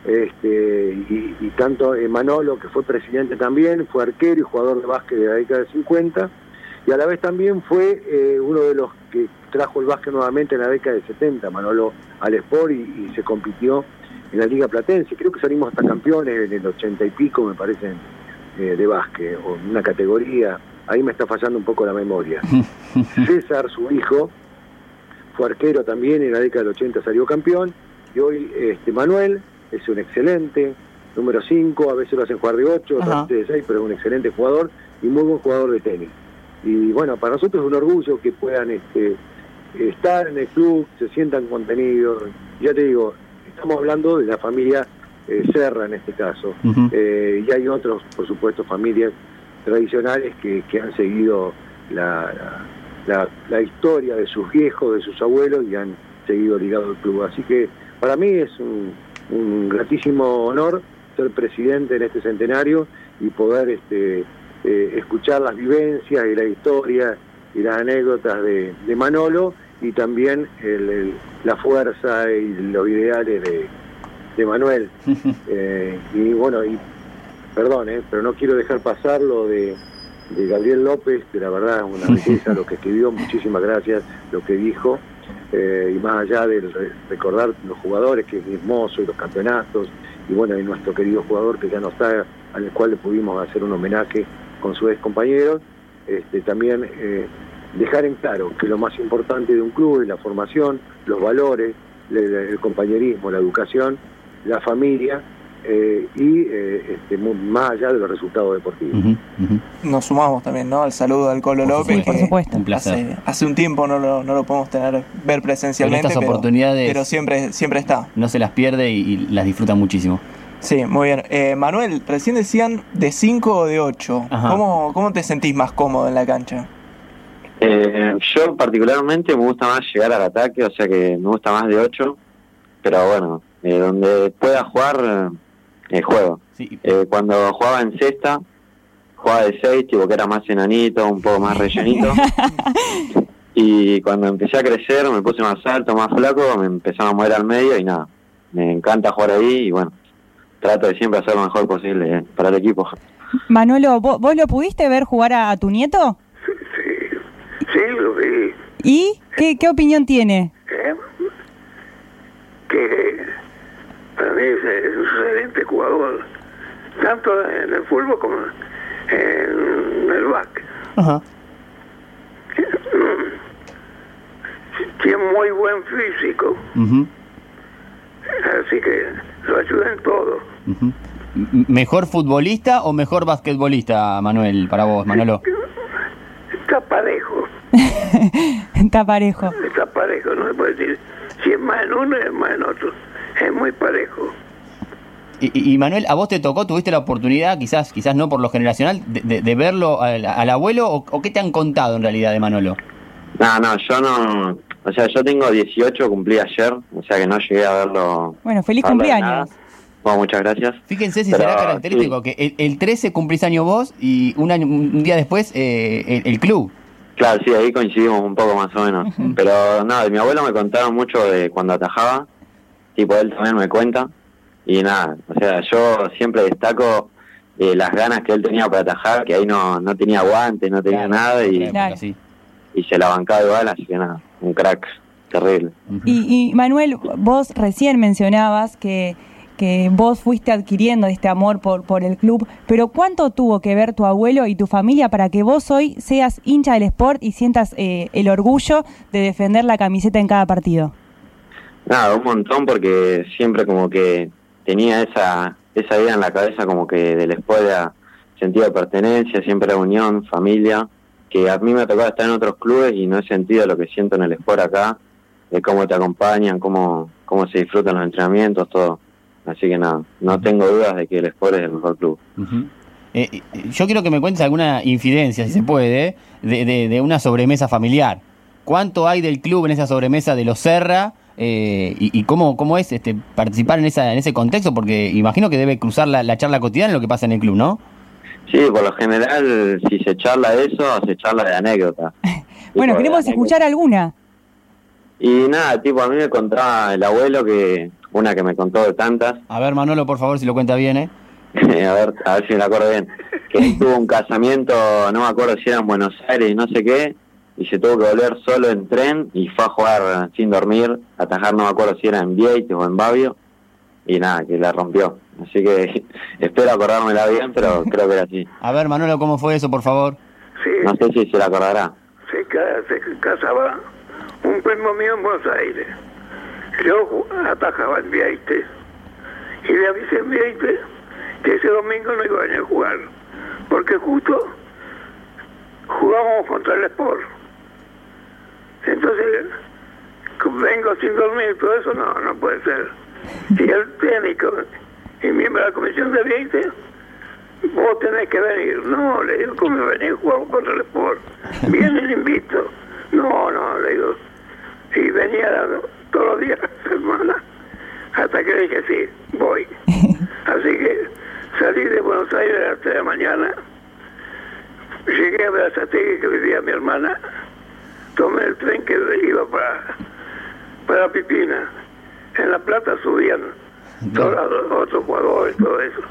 Este, y, y tanto Manolo, que fue presidente también, fue arquero y jugador de básquet de la década de 50, y a la vez también fue eh, uno de los que trajo el básquet nuevamente en la década de 70, Manolo al Sport, y, y se compitió en la Liga Platense. Creo que salimos hasta campeones en el 80 y pico, me parece, eh, de básquet, o en una categoría. Ahí me está fallando un poco la memoria. César, su hijo, fue arquero también, en la década del 80 salió campeón, y hoy este Manuel es un excelente, número 5, a veces lo hacen jugar de 8, Ajá. otras de 6, pero es un excelente jugador y muy buen jugador de tenis. Y bueno, para nosotros es un orgullo que puedan este, estar en el club, se sientan contenidos. Ya te digo, estamos hablando de la familia eh, Serra en este caso. Eh, y hay otros, por supuesto, familias tradicionales que, que han seguido la, la, la- la historia de sus viejos, de sus abuelos y han seguido ligado al club. Así que para mí es un, un gratísimo honor ser presidente en este centenario y poder este, eh, escuchar las vivencias y la historia y las anécdotas de, de Manolo y también el- el- la fuerza y los ideales de, de Manuel. Eh, y bueno, y perdón, eh, pero no quiero dejar pasar lo de, de Gabriel López, que la verdad es una belleza lo que escribió, muchísimas gracias, lo que dijo, eh, y más allá de re- recordar los jugadores, que es hermoso, y los campeonatos, y bueno, y nuestro querido jugador que ya no está, al cual le pudimos hacer un homenaje con sus ex compañeros, este, también eh, dejar en claro que lo más importante de un club es la formación, los valores, le- el compañerismo, la educación, la familia eh, y eh, este, más allá de los resultados deportivos. Nos sumamos también, ¿no? Al saludo al Colo Por López. supuesto, que por supuesto. Un placer. Hace, hace un tiempo no lo, no lo podemos tener ver presencialmente. estas pero- oportunidades- Pero siempre, siempre está. No se las pierde y, y las disfruta muchísimo. Sí, muy bien. Eh, Manuel, recién decían de 5 o de 8. Ajá. ¿Cómo, ¿Cómo te sentís más cómodo en la cancha? Eh, yo particularmente me gusta más llegar al ataque, o sea que me gusta más de 8, pero bueno, eh, donde pueda jugar, eh, juego. Sí, Eh, cuando jugaba en cesta, jugaba de 6, tipo que era más enanito, un poco más rellenito. y cuando empecé a crecer, me puse más alto, más flaco, me empezaba a mover al medio y nada, me encanta jugar ahí y bueno, trato de siempre hacer lo mejor posible eh, para el equipo. Manolo, ¿vo- ¿vos, lo pudiste ver jugar a, a tu nieto? Sí, sí, lo vi. ¿Y qué, qué opinión tiene? ¿eh? Que para mí es, es un excelente jugador, tanto en el fútbol como en el básquet. Ajá. Tiene muy buen físico, así que lo ayuda en todo. ¿Mejor futbolista o mejor basquetbolista, Manuel, para vos, Manolo? Está parejo, Está parejo. está parejo, no se puede decir si es más en uno es más en otro. Es muy parejo. Y, y- y, Manuel, ¿a vos te tocó, tuviste la oportunidad, quizás quizás no por lo generacional, de, de- de verlo al, al abuelo o, o qué te han contado en realidad de Manolo? No, no, yo no. O sea, yo tengo 18, cumplí ayer, o sea que no llegué a verlo. Bueno, feliz cumpleaños. Bueno, muchas gracias. Fíjense si Pero, será característico sí. que el, el 13 cumplís año vos y un, año, un día después eh, el, el club. Claro, sí, ahí coincidimos un poco más o menos. Pero nada, de mi abuelo me contaron mucho de cuando atajaba, tipo él también me cuenta. Y nada, o sea, yo siempre destaco eh, las ganas que él tenía para atajar, que ahí no, no tenía guantes, no tenía Claro, nada y, Claro. Sí. y se la bancaba igual, así que nada, un crack terrible. Y, y, Manuel, vos recién mencionabas que, que vos fuiste adquiriendo este amor por, por el club, pero ¿cuánto tuvo que ver tu abuelo y tu familia para que vos hoy seas hincha del sport y sientas eh, el orgullo de defender la camiseta en cada partido? Nada, un montón porque siempre como que tenía esa esa idea en la cabeza como que del sport era sentido de pertenencia, siempre era unión, familia, que a mí me ha tocado estar en otros clubes y no he sentido lo que siento en el sport acá, de cómo te acompañan, cómo, cómo se disfrutan los entrenamientos, todo. Así que nada, no tengo dudas de que el sport es el mejor club. Eh, eh, yo quiero que me cuentes alguna infidencia, si se puede, de, de- de una sobremesa familiar. ¿Cuánto hay del club en esa sobremesa de los Serra? Eh, y, y cómo, cómo es este, participar en, esa, en ese contexto? Porque imagino que debe cruzar la, la charla cotidiana lo que pasa en el club, ¿no? Sí, por lo general, si se charla de eso, se charla de anécdotas. Bueno, queremos escuchar alguna. Y nada, tipo, a mí me contaba el abuelo que, una que me contó de tantas, A ver, Manolo, por favor, si lo cuenta bien, ¿eh? a ver, a ver si me la acuerdo bien, que tuvo un casamiento, no me acuerdo si era en Buenos Aires y no sé qué, y se tuvo que volver solo en tren y fue a jugar sin dormir, a atajar, no me acuerdo si era en Vieites o en Babio, y nada, que la rompió. Así que espero acordármela bien, pero creo que era así. A ver, Manolo, ¿cómo fue eso, por favor? Sí, No sé si se la acordará. se, ca- se casaba un primo mío en Buenos Aires. Yo atajaba en Vieites. Y le avisé en Vieites que ese domingo no iba a venir a jugar. Porque justo jugábamos contra el Sport. Entonces, vengo sin dormir, todo eso no, no puede ser. Y el técnico y miembro de la comisión de Vieites Vos tenés que venir. No, le digo, ¿cómo venir jugar contra el Sport? Viene el invito. No, no, le digo. Y venía todos los días, semana, hasta que dije, sí, voy. Así que salí de Buenos Aires a las 3 de la mañana, llegué a Berazategui, que vivía mi hermana, tomé el tren que iba para, para Pipina. En La Plata subían todos los otros jugadores, todo eso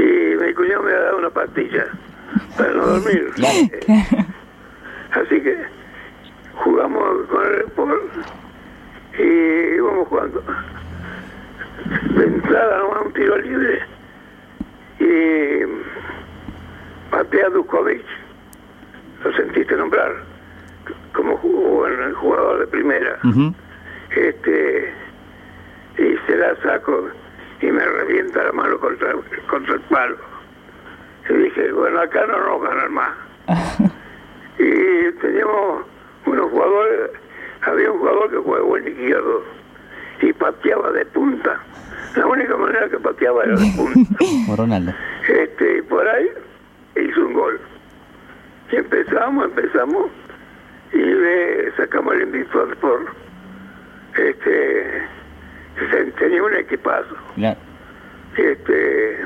y mi cuñado me ha dado una pastilla para no dormir. Así que jugamos con el Sport y íbamos jugando. De entrada nomás un tiro libre y patea Dukovic. Lo sentiste nombrar como jugó en el jugador de primera. Este y se la saco y me revienta la mano contra, contra el palo. Y dije, bueno, acá no nos a ganar más. y teníamos unos jugadores, había un jugador que jugaba buen izquierdo y pateaba de punta. La única manera que pateaba era de punta. Ronaldo. Este, y por ahí hizo un gol. Y empezamos, empezamos, y le sacamos el invito al Sport. Este, tenía un equipazo. Claro. Este,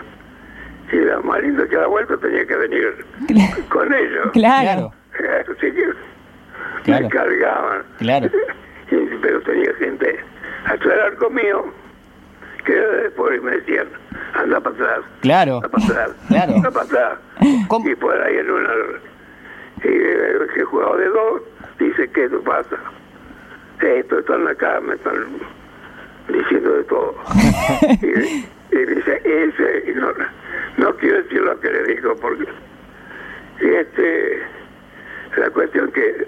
y lo más lindo que la vuelta tenía que venir con ellos. Claro. Así que Claro. me cargaban. Claro. Pero tenía gente hasta el arco mío que era y me decían, anda para atrás. Claro. Anda para atrás. Claro. Anda para atrás. ¿Cómo? Y por ahí en una... Y el que jugaba de dos dice, ¿qué te pasa? Esto, están acá, me están diciendo de todo. y, y dice, ese, y no, no quiero decir lo que le dijo porque... Y este, la cuestión que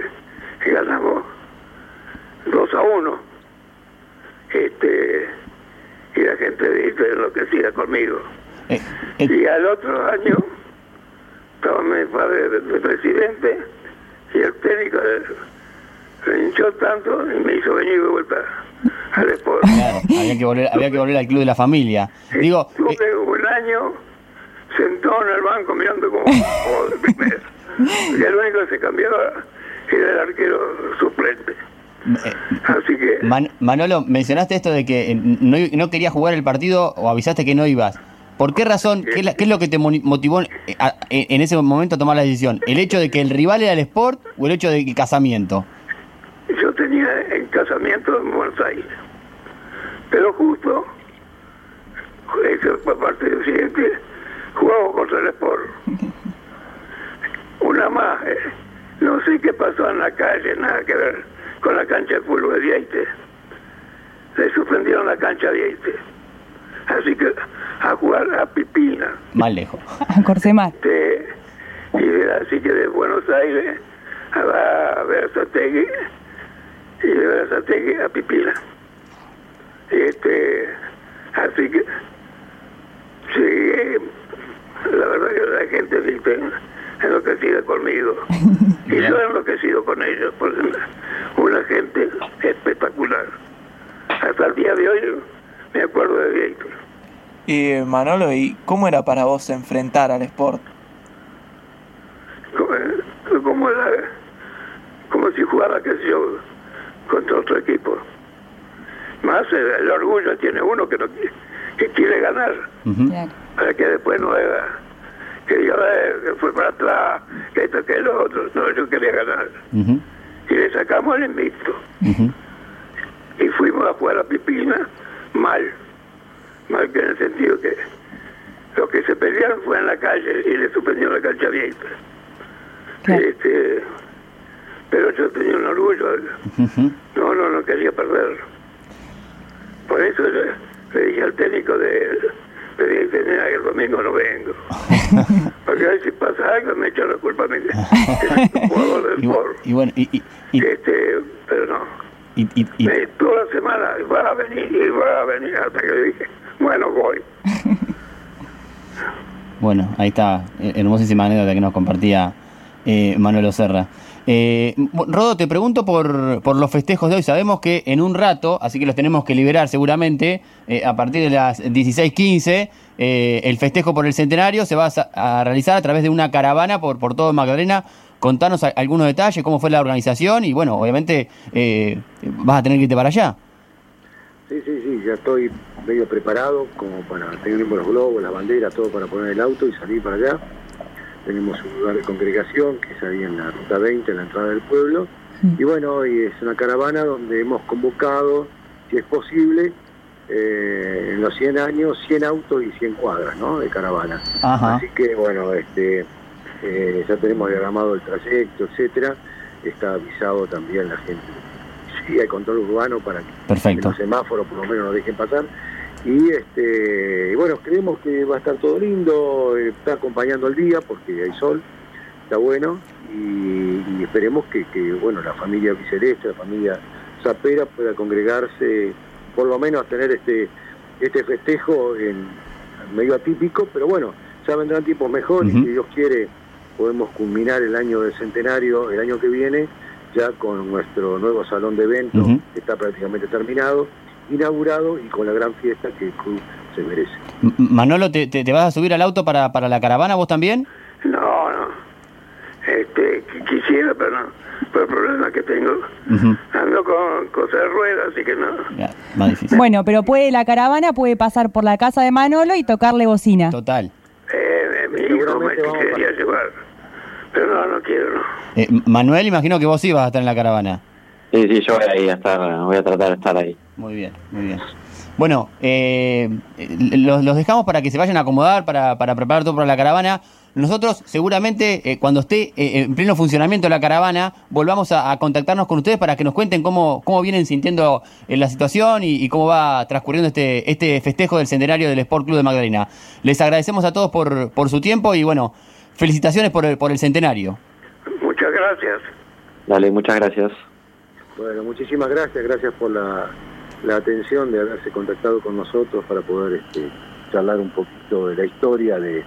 ganamos 2 a 1. Este, y la gente dice enloquecida conmigo. Eh, eh, Y al otro año estaba mi padre de, de presidente y el técnico se hinchó tanto y me hizo venir de vuelta al claro, había que, volver, había que volver al club de la familia. Digo, eh, Estuve un año sentado en el banco mirando como de primera. Y el único que se cambiaba era el arquero suplente. Así que Man- Manolo, mencionaste esto de que eh, no, no querías jugar el partido o avisaste que no ibas. ¿Por qué razón? ¿Qué, es la- qué es lo que te motivó eh, en ese momento a tomar la decisión? ¿El hecho de que el rival era el Sport o el hecho del casamiento? yo tenía en casamiento en Buenos Aires. Pero justo, ese fue partido siguiente, jugamos contra el Sport. Una más, eh, no sé qué pasó en la calle, nada que ver con la cancha de fútbol de Vieite. Le suspendieron la cancha de Vieite. Así que a jugar a Pipina. Más lejos. A Corsemar. Este, y de- así que de Buenos Aires a, a Versategui y de Versategui a Pipila. Este, así que sí, la verdad que la gente dice enloquecida conmigo y yo he enloquecido con ellos porque una gente espectacular. Hasta el día de hoy me acuerdo de Víctor. Y eh, Manolo, ¿y cómo era para vos enfrentar al Sport? como, como, la- como si jugara, qué sé yo, contra otro equipo. Más el, el orgullo tiene uno que, no, que quiere ganar, para que después no haga, que yo eh, fue para atrás, que esto, que lo otro. No, yo quería ganar. Y le sacamos el invicto. Y fuimos a jugar a Pipina mal. Mal que en el sentido que lo que se pelearon fue en la calle y le suspendieron la cancha abierta. Este, pero yo tenía un orgullo. No, no, no quería perder. Por eso le, le dije al técnico de dije, "Tenía que el domingo no vengo. Porque a si pasa algo me echan la culpa a mí. del Y, y bueno, y, Este, pero no. y- y- y- Me- toda la semana va a venir y va a venir hasta que dije, bueno, voy. bueno, ahí está, hermosísima anécdota que nos compartía eh, Manolo Serra. Eh, Rodo, te pregunto por, por los festejos de hoy. Sabemos que en un rato, así que los tenemos que liberar seguramente, eh, a partir de las 16.15, eh, el festejo por el centenario se va a, realizar a través de una caravana por, por todo Magdalena. Contanos algunos detalles, cómo fue la organización y bueno, obviamente eh, vas a tener que irte para allá. Sí, sí, sí, ya estoy medio preparado como para tener los globos, las banderas, todo para poner el auto y salir para allá. Tenemos un lugar de congregación que es ahí en la ruta 20, en la entrada del pueblo. Y bueno, hoy es una caravana donde hemos convocado, si es posible, eh, en los 100 años, 100 autos y 100 cuadras ¿no? de caravana. Ajá. Así que bueno, este, eh, ya tenemos diagramado el trayecto, etcétera. Está avisado también la gente. Sí, hay control urbano para que Perfecto. los semáforos por lo menos nos dejen pasar. Y este, bueno, creemos que va a estar todo lindo, está acompañando el día porque hay sol, está bueno, y, y esperemos que, que, bueno, la familia Biceleste, la familia Zapera pueda congregarse, por lo menos a tener este, este festejo en medio atípico, pero bueno, ya vendrán tiempos mejores, Ujú. si Dios quiere podemos culminar el año del centenario el año que viene, ya con nuestro nuevo salón de eventos, que está prácticamente terminado, inaugurado y con la gran fiesta que el club se merece. Manolo, ¿te, te- te vas a subir al auto para, para la caravana vos también? No, no. Este, qui- quisiera, pero no. Pero el problema que tengo, ando con cosas de ruedas, así que no. Ya, más difícil. Bueno, pero puede la caravana puede pasar por la casa de Manolo y tocarle bocina. Total. Eh, mi hijo me quería llevar. Pero no, no quiero, no. Eh, Manuel, imagino que vos sí vas a estar en la caravana. Sí, sí, yo voy ahí a estar, voy a tratar de estar ahí. Muy bien, muy bien. Bueno, eh, eh, los, los dejamos para que se vayan a acomodar, para, para preparar todo para la caravana. Nosotros seguramente eh, cuando esté eh, en pleno funcionamiento la caravana, volvamos a, a contactarnos con ustedes para que nos cuenten cómo, cómo vienen sintiendo eh, la situación y, y cómo va transcurriendo este, este festejo del centenario del Sport Club de Magdalena. Les agradecemos a todos por, por su tiempo y bueno, felicitaciones por el, por el centenario. Muchas gracias. Dale, muchas gracias. Bueno, muchísimas gracias, gracias por la, la atención de haberse contactado con nosotros para poder este, charlar un poquito de la historia de,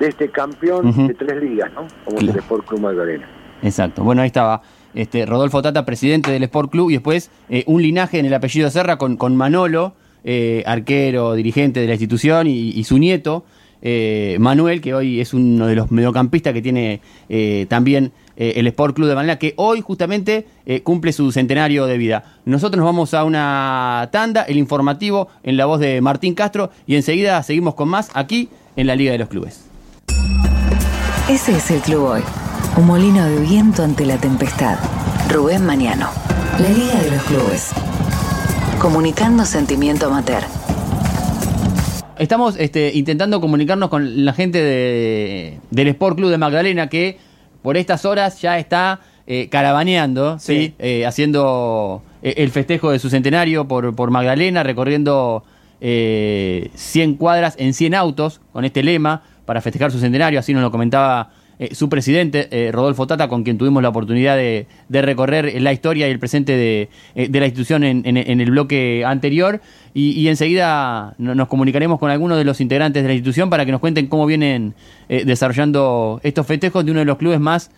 de este campeón de tres ligas, ¿no? Como Claro. el Sport Club Magdalena. Exacto. Bueno, ahí estaba este, Rodolfo Tata, presidente del Sport Club, y después eh, un linaje en el apellido Serra con, con Manolo, eh, arquero, dirigente de la institución, y, y su nieto, eh, Manuel, que hoy es uno de los mediocampistas que tiene eh, también eh, el Sport Club de Magdalena, que hoy justamente eh, cumple su centenario de vida. Nosotros nos vamos a una tanda, el informativo en la voz de Martín Castro, y enseguida seguimos con más aquí en la Liga de los Clubes. Ese es el club hoy. Un molino de viento ante la tempestad. Rubén Mañano. La Liga de los Clubes. Comunicando sentimiento amateur. Estamos este, intentando comunicarnos con la gente de- del Sport Club de Magdalena que por estas horas ya está eh, caravaneando, ¿sí? Sí. Eh, haciendo eh, el festejo de su centenario por, por Magdalena, recorriendo eh, 100 cuadras en 100 autos con este lema para festejar su centenario, así nos lo comentaba eh, su presidente, eh, Rodolfo Tata, con quien tuvimos la oportunidad de, recorrer la historia y el presente de, eh, la institución en, en- el bloque anterior. Y, enseguida no- nos comunicaremos con algunos de los integrantes de la institución para que nos cuenten cómo vienen desarrollando estos festejos de uno de los clubes más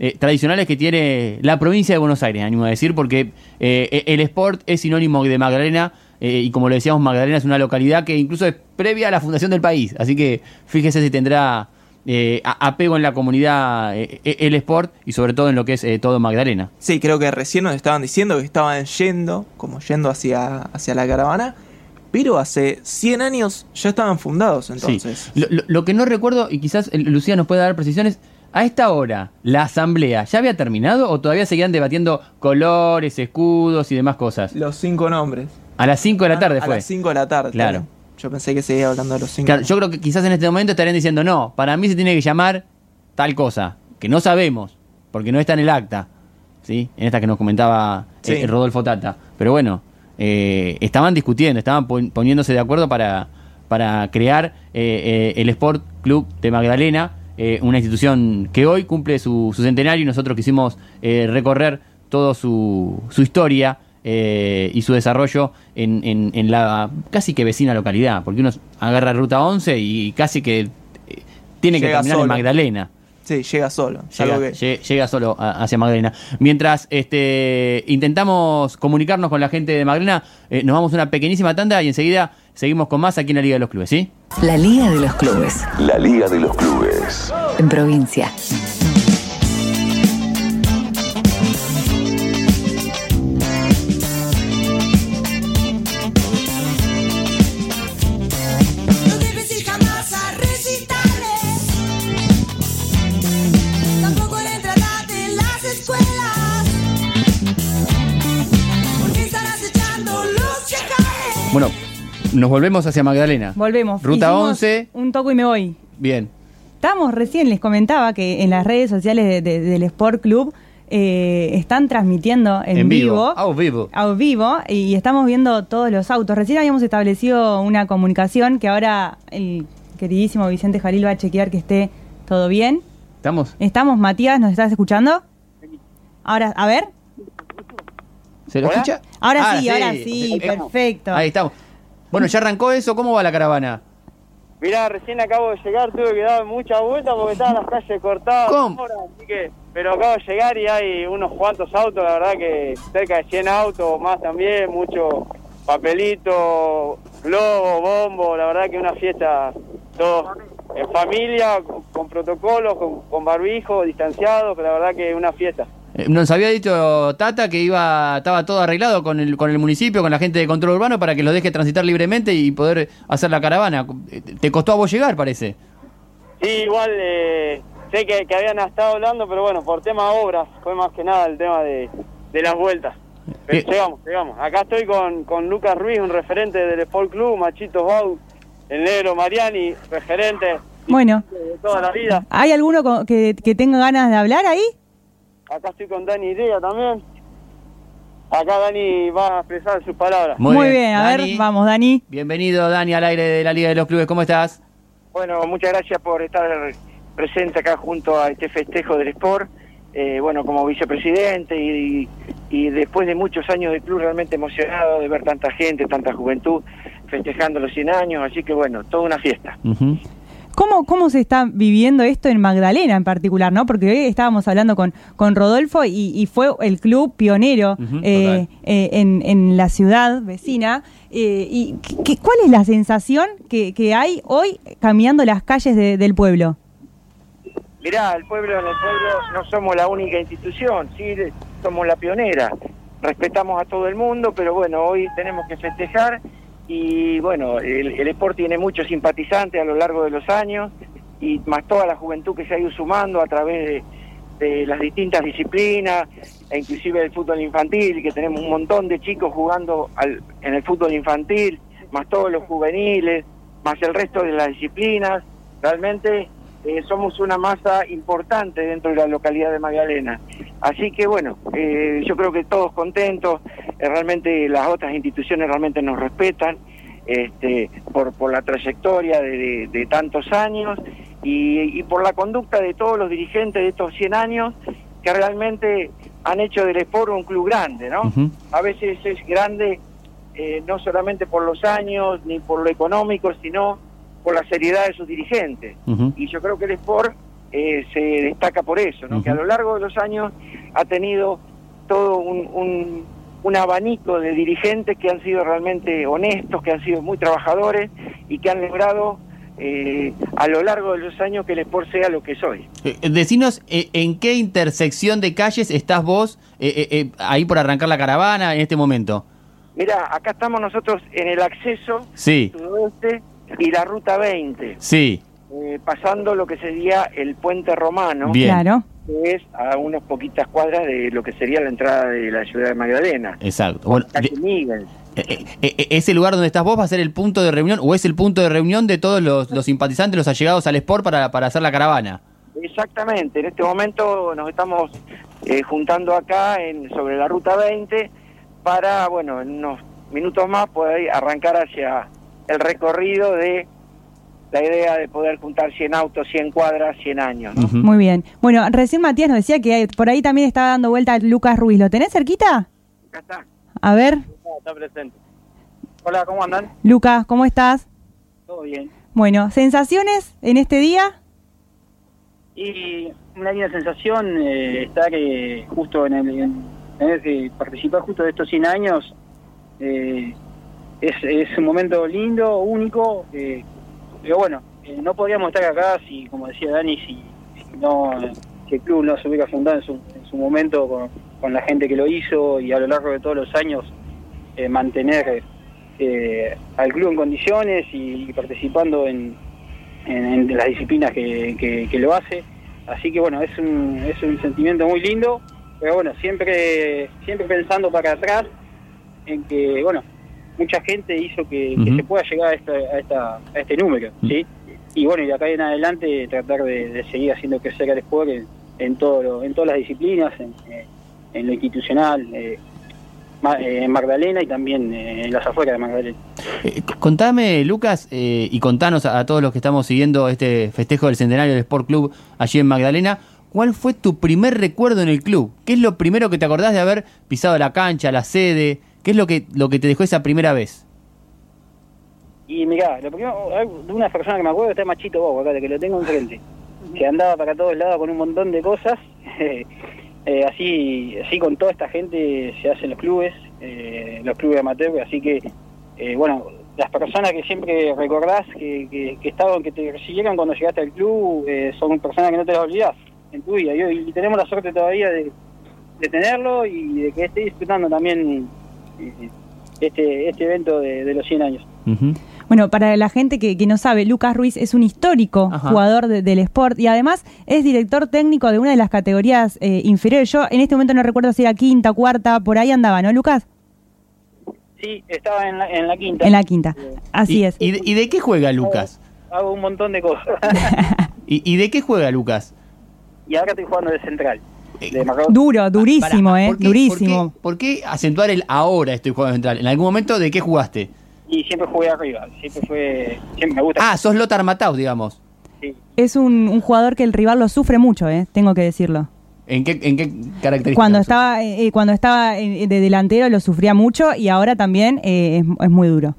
eh, tradicionales que tiene la provincia de Buenos Aires, ánimo a decir, porque eh, el sport es sinónimo de Magdalena. y como le decíamos, Magdalena es una localidad que incluso es previa a la fundación del país. Así que fíjese si tendrá eh, a- apego en la comunidad eh, eh, el sport y sobre todo en lo que es eh, todo Magdalena. Sí, creo que recién nos estaban diciendo que estaban yendo, como yendo hacia, hacia la caravana, pero hace 100 años ya estaban fundados entonces. Sí. Lo, que no recuerdo, y quizás Lucía nos pueda dar precisiones, a esta hora, ¿la asamblea ya había terminado o todavía seguían debatiendo colores, escudos y demás cosas? Los cinco nombres. A las 5 de la tarde a fue. las 5 de la tarde. Claro. Yo pensé que seguía hablando de los cinco. Claro, yo creo que quizás en este momento estarían diciendo, no, para mí se tiene que llamar tal cosa, que no sabemos, porque no está en el acta, ¿sí? En esta que nos comentaba eh, Sí. Rodolfo Tata. Pero bueno, eh, estaban discutiendo, estaban pon- poniéndose de acuerdo para, para crear eh, eh, el Sport Club de Magdalena, una institución que hoy cumple su, su centenario y nosotros quisimos recorrer toda su, su historia eh, y su desarrollo en, en- en la casi que vecina localidad, porque uno agarra ruta 11 y casi que eh, tiene que Llega terminar en solo. Magdalena. Sí, llega solo. Llega, que- llega solo a- hacia Magdalena. Mientras este, intentamos comunicarnos con la gente de Magdalena, eh, nos vamos a una pequeñísima tanda y enseguida seguimos con más aquí en la Liga de los Clubes, ¿sí? La Liga de los Clubes. La Liga de los Clubes. En provincia. Bueno, nos volvemos hacia Magdalena. Volvemos. Ruta Hicimos 11. Un toco y me voy. Bien. Estamos recién, les comentaba que en las redes sociales de- de- del Sport Club eh, están transmitiendo en, En vivo. vivo. Au vivo. Au vivo, y estamos viendo todos los autos. Recién habíamos establecido una comunicación que ahora el queridísimo Vicente Jalil va a chequear que esté todo bien. ¿Estamos? ¿Estamos, Matías? ¿Nos estás escuchando? Ahora, a ver. ¿Se lo escucha? Ahora sí, ahora sí, Eh, perfecto. Ahí estamos. Bueno, ya arrancó eso. ¿Cómo va la caravana? Mirá, recién acabo de llegar, tuve que dar mucha vuelta porque estaban las calles cortadas. ¿Cómo? ahora, así que, pero acabo de llegar y hay unos cuantos autos, la verdad que cerca de 100 autos más también, mucho papelito, globo, bombo, la verdad que una fiesta, todos en familia, con, con protocolos, con, con barbijo, distanciados, pero la verdad que una fiesta. Eh, Nos había dicho Tata que iba estaba todo arreglado con el, con el municipio, con la gente de control urbano para que los deje transitar libremente y poder hacer la caravana. ¿Te costó a vos llegar, parece? Sí, igual eh, sé que, que habían estado hablando, pero bueno, por tema de obras, fue más que nada el tema de, de las vueltas. Pero Eh. llegamos, llegamos. Acá estoy con, con Lucas Ruiz, un referente del Sport Club, Machitos Bau, el negro Mariani, referente Bueno, de toda la vida. ¿hay alguno que, que tenga ganas de hablar ahí? Acá estoy con Dani Idea también. Acá Dani va a expresar sus palabras. Muy, bien, a Dani. ver, vamos, Dani. Bienvenido, Dani, al aire de la Liga de los Clubes. ¿Cómo estás? Bueno, muchas gracias por estar presente acá junto a este festejo del Sport. Eh, bueno, como vicepresidente y, y después de muchos años de club realmente emocionado de ver tanta gente, tanta juventud festejando los 100 años, así que bueno, toda una fiesta. ¿Cómo, ¿Cómo se está viviendo esto en Magdalena en particular? ¿no? Porque hoy estábamos hablando con, con Rodolfo y, y fue el club pionero eh, eh, en, en la ciudad vecina. Eh, ¿Y qué- cuál es la sensación que, que hay hoy caminando las calles de- del pueblo? Mirá, el pueblo en el pueblo no somos la única institución, sí, somos la pionera. Respetamos a todo el mundo, pero bueno, hoy tenemos que festejar y bueno, el, el Sport tiene muchos simpatizantes a lo largo de los años y más toda la juventud que se ha ido sumando a través de, de las distintas disciplinas e inclusive del fútbol infantil, que tenemos un montón de chicos jugando al- en el fútbol infantil, más todos los juveniles, más el resto de las disciplinas. Realmente eh, somos una masa importante dentro de la localidad de Magdalena. Así que bueno, eh, yo creo que todos contentos, eh, realmente las otras instituciones realmente nos respetan este, por, por la trayectoria de, de- de tantos años y, y por la conducta de todos los dirigentes de estos 100 años que realmente han hecho del Sport un club grande, ¿no? A veces es grande eh, no solamente por los años ni por lo económico, sino por la seriedad de sus dirigentes. Y yo creo que el Sport eh, se destaca por eso, ¿no? que a lo largo de los años ha tenido todo un, un, un abanico de dirigentes que han sido realmente honestos, que han sido muy trabajadores y que han logrado eh, a lo largo de los años que el Sport sea lo que es hoy. Eh, decinos eh, en qué intersección de calles estás vos eh, eh, ahí por arrancar la caravana en este momento. Mira, acá estamos nosotros en el acceso Sí, sudoeste y la ruta 20. sí, eh, pasando lo que sería el puente romano, Bien. Claro. que es a unas poquitas cuadras de lo que sería la entrada de la ciudad de Magdalena. exacto. Bueno, de- Miguel. eh, eh, eh, ¿Ese lugar donde estás vos va a ser el punto de reunión o es el punto de reunión de todos los, los simpatizantes, los allegados al Sport para, para hacer la caravana? Exactamente, en este momento nos estamos eh, juntando acá en, sobre la ruta 20 para, bueno, en unos minutos más poder arrancar hacia el recorrido de la idea de poder juntar 100 autos, 100 cuadras, 100 años. ¿no? Muy bien. Bueno, recién Matías nos decía que por ahí también estaba dando vuelta Lucas Ruiz. ¿Lo tenés cerquita? Acá está. A ver, Está presente. Hola, ¿cómo andan? Lucas, ¿cómo estás? Todo bien. Bueno, ¿sensaciones en este día? Y una linda sensación eh, estar eh, justo en el, en- tener que participar justo de estos 100 años. eh, es, es un momento lindo, único, eh, pero bueno, eh, no podríamos estar acá si, como decía Dani, si, no, el club no se hubiera fundado en su, en su momento con, con la gente que lo hizo y a lo largo de todos los años eh, mantener al club en condiciones y, participando en, en, en las disciplinas que, que- que lo hace. Así que bueno, es un, es un sentimiento muy lindo, pero bueno, siempre, siempre pensando para atrás en que, bueno, mucha gente hizo que, se pueda llegar a, esta, a, esta, a este número, ¿sí? Y bueno, y de acá en adelante tratar de, de seguir haciendo crecer el sport en, en, todo lo- en todas las disciplinas, en, en lo institucional, eh, eh, en Magdalena y también eh, en las afueras de Magdalena. Eh, contame, Lucas, eh, y contanos a, a todos los que estamos siguiendo este festejo del centenario del Sport Club allí en Magdalena, ¿cuál fue tu primer recuerdo en el club? ¿Qué es lo primero que te acordás de haber pisado la cancha, la sede? ¿Qué es lo que, lo que te dejó esa primera vez? Y mirá, lo primero, de una persona que me acuerdo está Machito Bobo, acá, de que lo tengo enfrente, que andaba para todos lados con un montón de cosas. Eh, así, así con toda esta gente se hacen los clubes, eh, los clubes amateur, así que, eh, bueno, las personas que siempre recordás que, que, que estaban, que te recibieron cuando llegaste al club, eh, son personas que no te las olvidás en tu vida. Y, y tenemos la suerte todavía de, de tenerlo y de que esté disfrutando también este, este evento de, de los 100 años. Bueno, para la gente que, que no sabe, Lucas Ruiz es un histórico Ajá. jugador de- del Sport y además es director técnico de una de las categorías eh, inferiores. Yo en este momento no recuerdo si era quinta, cuarta, por ahí andaba, ¿no, Lucas? Sí, estaba en la, en la quinta. En la quinta. Así ¿Y, es. ¿y de, y de qué juega Lucas? Hago un montón de cosas. ¿Y, y de qué juega Lucas? y ahora estoy jugando de central. De. Duro, durísimo, ¿eh? ¿Por qué- durísimo. ¿por qué, por qué acentuar el ahora estoy jugando central? ¿En algún momento de qué jugaste? Y siempre jugué arriba. Siempre fue. Siempre me gusta. Ah, sos Lothar Matthaus, digamos. Es un, un jugador que el rival lo sufre mucho, ¿eh? Tengo que decirlo. ¿En qué, en qué características? Cuando estaba, eh, eh, cuando estaba eh, de delantero lo sufría mucho y ahora también eh, es, es muy duro.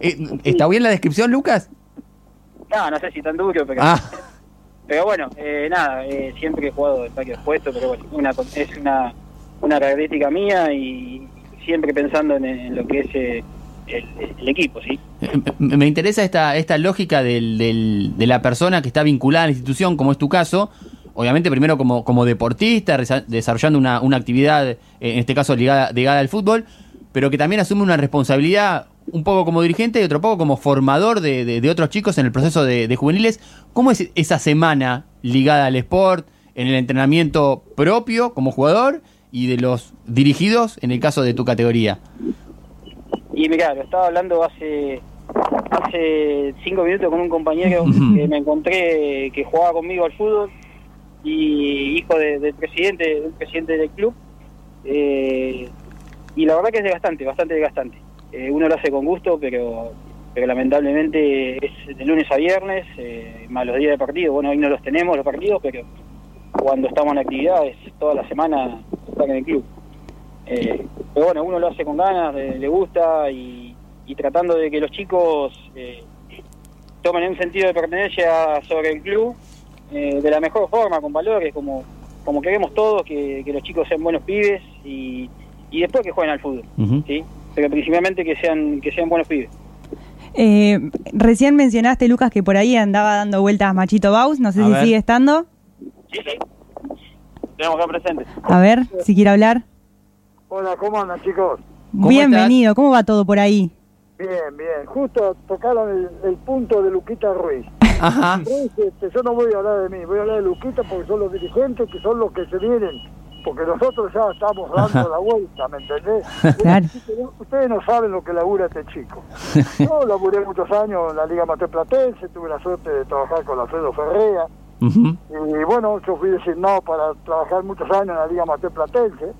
¿Está bien la descripción, Lucas? No, no sé si tan duro, pero, Ah, pero bueno, eh, nada, eh, siempre he jugado de saque opuesto, pero bueno, una, es una, una característica mía y siempre pensando en, lo que es eh, el, equipo, ¿sí? me interesa esta, esta lógica del, del- de la persona que está vinculada a la institución, como es tu caso. Obviamente, primero como, como deportista, desarrollando una, una actividad, eh, en este caso ligada, ligada al fútbol, pero que también asume una responsabilidad un poco como dirigente y otro poco como formador de, de- de otros chicos en el proceso de, de juveniles. ¿Cómo es esa semana ligada al sport, en el entrenamiento propio como jugador y de los dirigidos en el caso de tu categoría? Y mira, lo estaba hablando hace hace cinco minutos con un compañero que me encontré que jugaba conmigo al fútbol y hijo de- del presidente del presidente del club Eh, y la verdad que es desgastante bastante desgastante Eh, uno lo hace con gusto pero pero lamentablemente es de lunes a viernes eh, más los días de partido. Bueno hoy no los tenemos los partidos pero cuando estamos en actividad es toda la semana estar en el club. Eh, pero bueno, uno lo hace con ganas, le, le gusta y, y tratando de que los chicos eh, tomen un sentido de pertenencia sobre el club eh, de la mejor forma, con valores, como, como queremos todos, que, que los chicos sean buenos pibes y, y después que jueguen al fútbol, ¿sí? Pero principalmente que sean, que sean buenos pibes. Eh, recién mencionaste, Lucas, que por ahí andaba dando vueltas Machito Baus. No sé A si ver. sigue estando. Sí, sí. Tenemos acá presentes. A ver, si quiere hablar. Hola, ¿cómo andan chicos? Bienvenido. ¿Cómo va todo por ahí? Bien, bien. Justo tocaron el, el punto de Luquita Ruiz. Ajá. Ruiz, este, yo no voy a hablar de mí, voy a hablar de Luquita porque son los dirigentes que son los que se vienen. Porque nosotros ya estamos dando Ajá. la vuelta, ¿me entendés? Claro. Ustedes no saben lo que labura este chico. Yo laburé muchos años en la Liga Mater Platense, tuve la suerte de trabajar con Alfredo Ferrea. Y bueno, yo fui designado para trabajar muchos años en la Liga Mater Platense,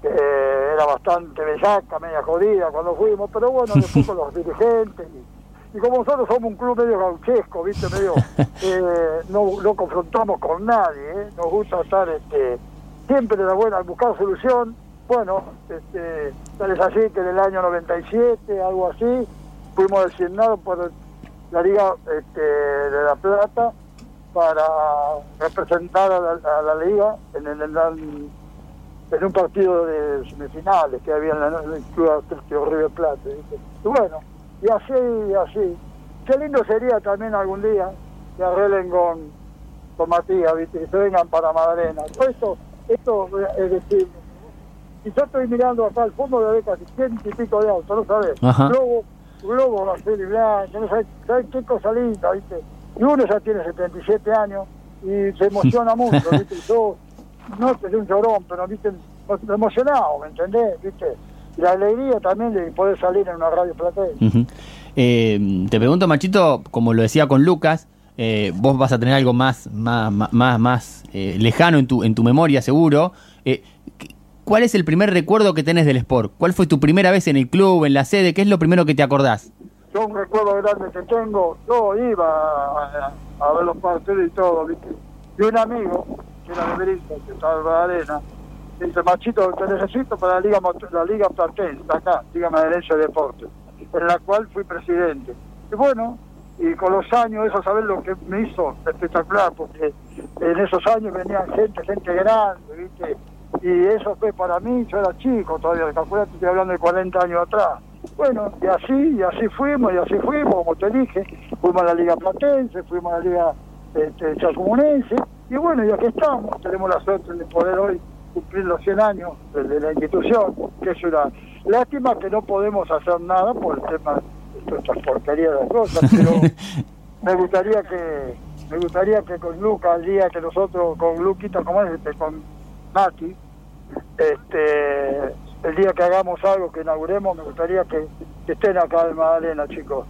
que era bastante bellaca, media jodida cuando fuimos, pero bueno, después con los dirigentes. Y, y como nosotros somos un club medio gauchesco, ¿viste? Medio, eh, no, no confrontamos con nadie, ¿eh? Nos gusta estar este, siempre de la buena, buscar solución. Bueno, este, tal es así que en el año 97, algo así, fuimos designados por la Liga este, de La Plata para representar a la, liga en, en, en un partido de semifinales que había en la en el Club Atlético River. ¿viste? Y bueno, y así, y así. Qué lindo sería también algún día que arreglen con, con Matías, ¿viste? que se vengan para Madalena. Todo esto, esto es decir, y yo estoy mirando acá al fondo de casi ciento y pico de autos, ¿no sabes? Globo, globo azul y blanco, no sabes, ¿sabes qué cosa linda, ¿viste? Y uno ya tiene 77 años y se emociona mucho, ¿viste? Y Yo no soy un llorón, pero, ¿viste? Emocionado, ¿me entendés? ¿Viste? Y la alegría también de poder salir en una radio. Ujú. Eh, te pregunto, Machito, como lo decía con Lucas, eh, vos vas a tener algo más, más, más, más, eh, lejano en tu, en tu memoria, seguro. Eh, ¿qué- ¿Cuál es el primer recuerdo que tenés del Sport? ¿Cuál fue tu primera vez en el club, en la sede? ¿Qué es lo primero que te acordás? Yo un recuerdo grande que tengo, yo iba a, ver los partidos y todo, ¿viste? Y un amigo, que era de Brito, que estaba en la arena, dice, Machito, te necesito para la Liga, la Liga Platense, acá, Liga Madrileña de Deportes, en la cual fui presidente. Y bueno, y con los años, eso, ¿sabes lo que me hizo espectacular? Porque en esos años venían gente, gente grande, ¿viste? Y eso fue para mí, yo era chico todavía, calculate, estoy hablando de 40 años atrás. Bueno, y así, y así fuimos, y así fuimos, como te dije, fuimos a la Liga Platense, fuimos a la Liga este, Chacumunense, y bueno, y aquí estamos, tenemos la suerte de poder hoy cumplir los 100 años de, la institución, que es una lástima que no podemos hacer nada por el tema todas estas porquerías de cosas, pero me gustaría que me gustaría que con Lucas, el día que nosotros, con Luquita, como es, este, con Mati, este, el día que hagamos algo, que inauguremos, me gustaría que, que estén acá en Magdalena, chicos.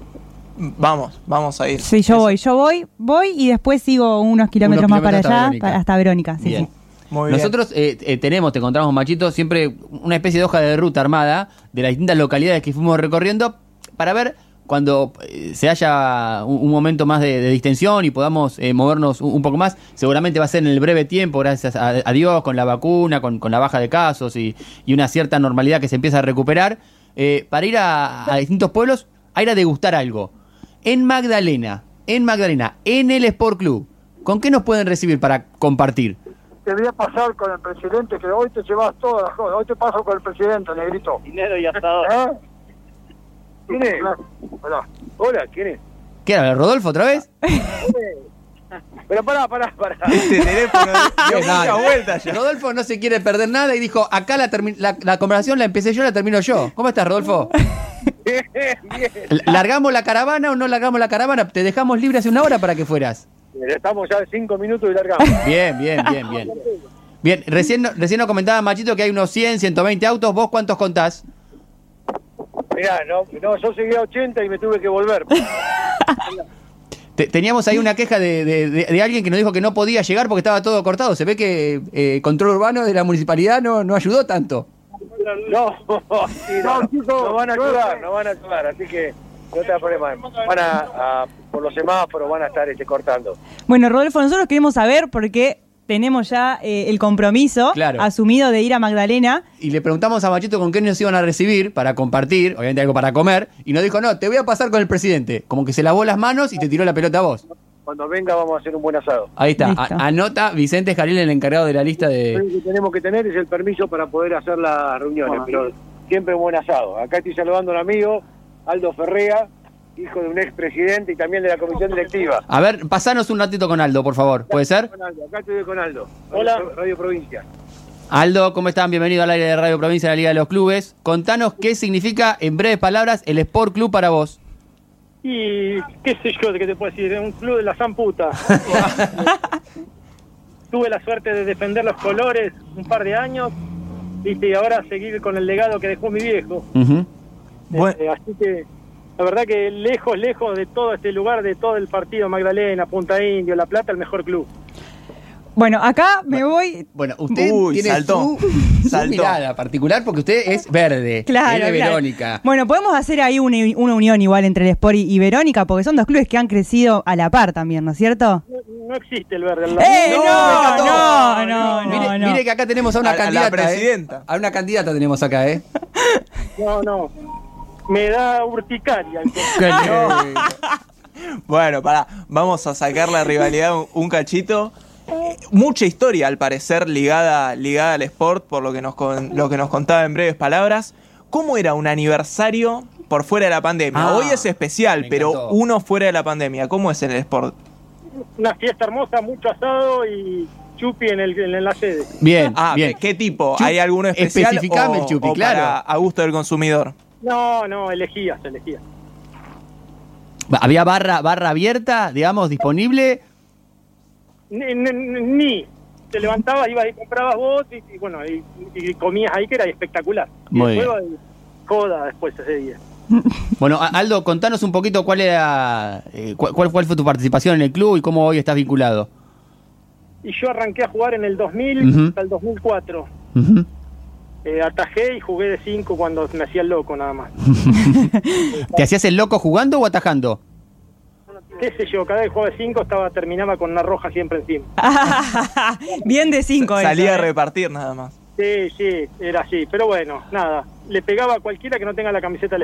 Vamos, vamos a ir. Sí, yo voy, yo voy, voy y después sigo unos kilómetros más para hasta allá, Verónica. hasta Verónica. Sí, Bien. sí. Muy bien. Nosotros eh, eh, tenemos, te encontramos, Machito, siempre una especie de hoja de ruta armada de las distintas localidades que fuimos recorriendo para ver cuando eh, se haya un, un momento más de, de distensión y podamos eh, movernos un, un poco más. Seguramente va a ser en el breve tiempo, gracias a, a Dios, con la vacuna, con, con la baja de casos y, y una cierta normalidad que se empieza a recuperar, eh, para ir a, a distintos pueblos, a ir a degustar algo. En Magdalena, en Magdalena, en el Sport Club. ¿Con qué nos pueden recibir para compartir? Te voy a pasar con el presidente, que hoy te llevas todas las cosas. Hoy te paso con el presidente, negrito. Dinero y asador. ¿Eh? ¿Quién es? Hola. Hola, ¿quién es? ¿Qué era, Rodolfo otra vez? Pero pará, pará, pará. Este teléfono dio muchas vueltas ya. Rodolfo no se quiere perder nada y dijo, acá la, la, la conversación la empecé yo, la termino yo. ¿Cómo estás, Rodolfo? Bien, bien. ¿Largamos la caravana o no largamos la caravana? Te dejamos libre hace una hora para que fueras. Estamos ya de cinco minutos y largamos. Bien, bien, bien, bien. Bien, recién, no- recién nos comentaba Machito que hay unos 100, 120 autos. ¿Vos cuántos contás? Mirá, no, no, yo llegué a 80 y me tuve que volver. Te- teníamos ahí una queja de, de- de- de alguien que nos dijo que no podía llegar porque estaba todo cortado. Se ve que eh, control urbano de la municipalidad no, no ayudó tanto. No, sí, no, no van a ayudar, no van a ayudar, así que no te da problema. Van a, a- por los semáforos van a estar este, cortando. Bueno, Rodolfo, nosotros queremos saber porque tenemos ya eh, el compromiso Claro. asumido de ir a Magdalena. Y le preguntamos a Machito con qué nos iban a recibir para compartir, obviamente algo para comer, y nos dijo, no, te voy a pasar con el presidente. Como que se lavó las manos y te tiró la pelota a vos. Cuando venga vamos a hacer un buen asado. Ahí está, anota Vicente Jalil, el encargado de la lista Lo de... único que tenemos que tener es el permiso para poder hacer las reuniones, pero siempre un buen asado. Acá estoy saludando a un amigo, Aldo Ferrea, hijo de un expresidente y también de la comisión directiva. A ver, pasanos un ratito con Aldo, por favor. ¿Puede ser? Con Aldo, acá estoy con Aldo. Hola. Radio, Provincia. Aldo, ¿cómo están? Bienvenido al aire de Radio Provincia de la Liga de los Clubes. Contanos qué significa, en breves palabras, el Sport Club para vos. Y qué sé yo, ¿qué te puedo decir? Es un club de la zamputa. Tuve la suerte de defender los colores un par de años, ¿viste? y ahora seguir con el legado que dejó mi viejo. Ujú. Bueno. Eh, así que la verdad que lejos, lejos de todo este lugar, de todo el partido Magdalena, Punta Indio, La Plata, el mejor club. Bueno, acá me voy. Bueno, usted Uy, tiene saltó. su, mirada particular porque usted es verde. Claro, es claro. Verónica. Bueno, podemos hacer ahí una, una unión igual entre el Sport y, y Verónica, porque son dos clubes que han crecido a la par también, ¿no es cierto? No, no existe el verde. lado. ¡Eh, No, no, no, no, mire, no. mire que acá tenemos a una A la- a la candidata. ¿eh? presidenta. A una candidata tenemos acá, ¿eh? No, no. Me da urticaria. Bueno, pará, vamos a sacar la rivalidad un, un cachito. Eh, Mucha historia, al parecer, ligada, ligada al sport, por lo que, nos con- lo que nos contaba en breves palabras. ¿Cómo era un aniversario por fuera de la pandemia? Ah, Hoy es especial, pero uno fuera de la pandemia. ¿Cómo es en el sport? Una fiesta hermosa, mucho asado y chupi en, el, en la sede. Bien, Ah, bien. ¿qué tipo? ¿Hay alguno especial especificame o, el chupi, o claro. para a gusto del consumidor? No, no, elegías, elegías. ¿Había barra, barra abierta, digamos, disponible? Ni, ni- ni. te levantabas, ibas y comprabas vos y, y bueno, y, y comías ahí que era espectacular. Muy y bien. después joda después ese día. Bueno, Aldo, contanos un poquito cuál era, eh, cuál, cuál- fue tu participación en el club y cómo hoy estás vinculado. Y yo arranqué a jugar en el 2000 Ujú. hasta el 2004. Ujú. Eh, atajé y jugué de 5 cuando me hacía el loco nada más. ¿Te hacías el loco jugando o atajando? Qué sé yo, cada vez que jugaba de 5 estaba, terminaba con una roja siempre encima. Bien de cinco. eso, Salía a ¿eh? repartir nada más. Sí, sí, era así. Pero bueno, nada. Le pegaba a cualquiera que no tenga la camiseta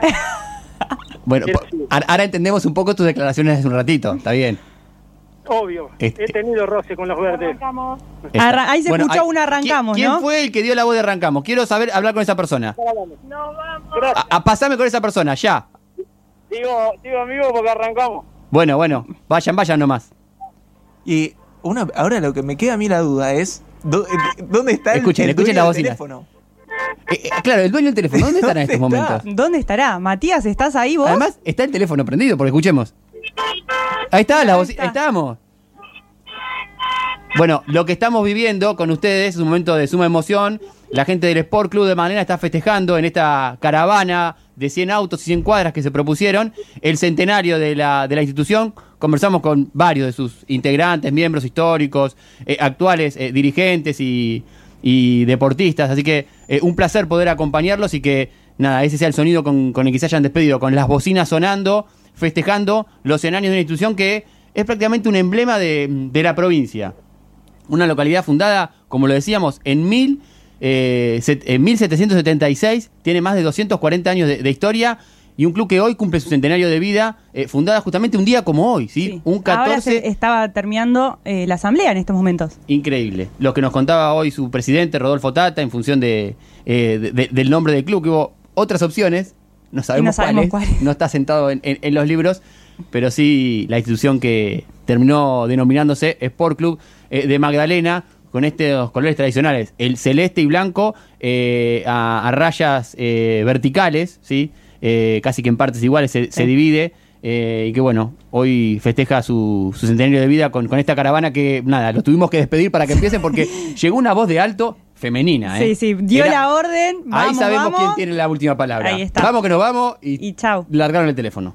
Bueno, ahora entendemos un poco tus declaraciones hace un ratito, está bien. Obvio. Este- He tenido roce con los verdes. Está. Arra- ahí se escuchó hay- un arrancamos, ¿quién, ¿no? ¿Quién fue el que dio la voz de arrancamos? Quiero saber, hablar con esa persona. Gracias. A, a- pasame con esa persona, ya. Digo, digo amigo porque arrancamos. Bueno, bueno, vayan, vayan nomás. Y una, ahora lo que me queda a mí la duda es, ¿dó- eh, ¿dónde está el, Escuchen, el escuchen dueño la del teléfono? Eh, eh, claro, el dueño del teléfono, ¿dónde estará en estos ¿Dónde está? momentos? ¿Dónde estará? Matías, ¿estás ahí vos? Además, está el teléfono prendido, porque escuchemos. Ahí está, la bocina, ahí estamos. Bueno, lo que estamos viviendo con ustedes es un momento de suma emoción. La gente del Sport Club de Magdalena está festejando en esta caravana de 100 autos y 100 cuadras que se propusieron el centenario de la, de la institución. Conversamos con varios de sus integrantes, miembros históricos, eh, actuales eh, dirigentes y, y deportistas. Así que eh, un placer poder acompañarlos y que nada, ese sea el sonido con, con el que se hayan despedido, con las bocinas sonando, festejando los 100 años de una institución que es prácticamente un emblema de, de la provincia. Una localidad fundada, como lo decíamos, en, mil, eh, set- en 1776, tiene más de 240 años de, de historia y un club que hoy cumple su centenario de vida, eh, fundada justamente un día como hoy, ¿sí? Un Ahora 14 se estaba terminando eh, la asamblea en estos momentos. Increíble. Lo que nos contaba hoy su presidente, Rodolfo Tata, en función de, eh, de- de- del nombre del club, que hubo otras opciones, no sabemos, sabemos cuáles, cuáles. no está sentado en, en- en los libros, pero sí la institución que terminó denominándose Sport Club eh, de Magdalena, con estos colores tradicionales, el celeste y blanco eh, a, a rayas eh, verticales, ¿sí? Casi que en partes iguales se, se divide. eh, y que bueno, hoy festeja su, su centenario de vida con, con esta caravana que nada, lo tuvimos que despedir para que empiece porque llegó una voz de alto femenina. ¿eh? Sí, sí, dio Era- la orden. Ahí vamos, sabemos vamos. quién tiene la última palabra. Ahí está. Vamos que nos vamos y, y chao. largaron el teléfono.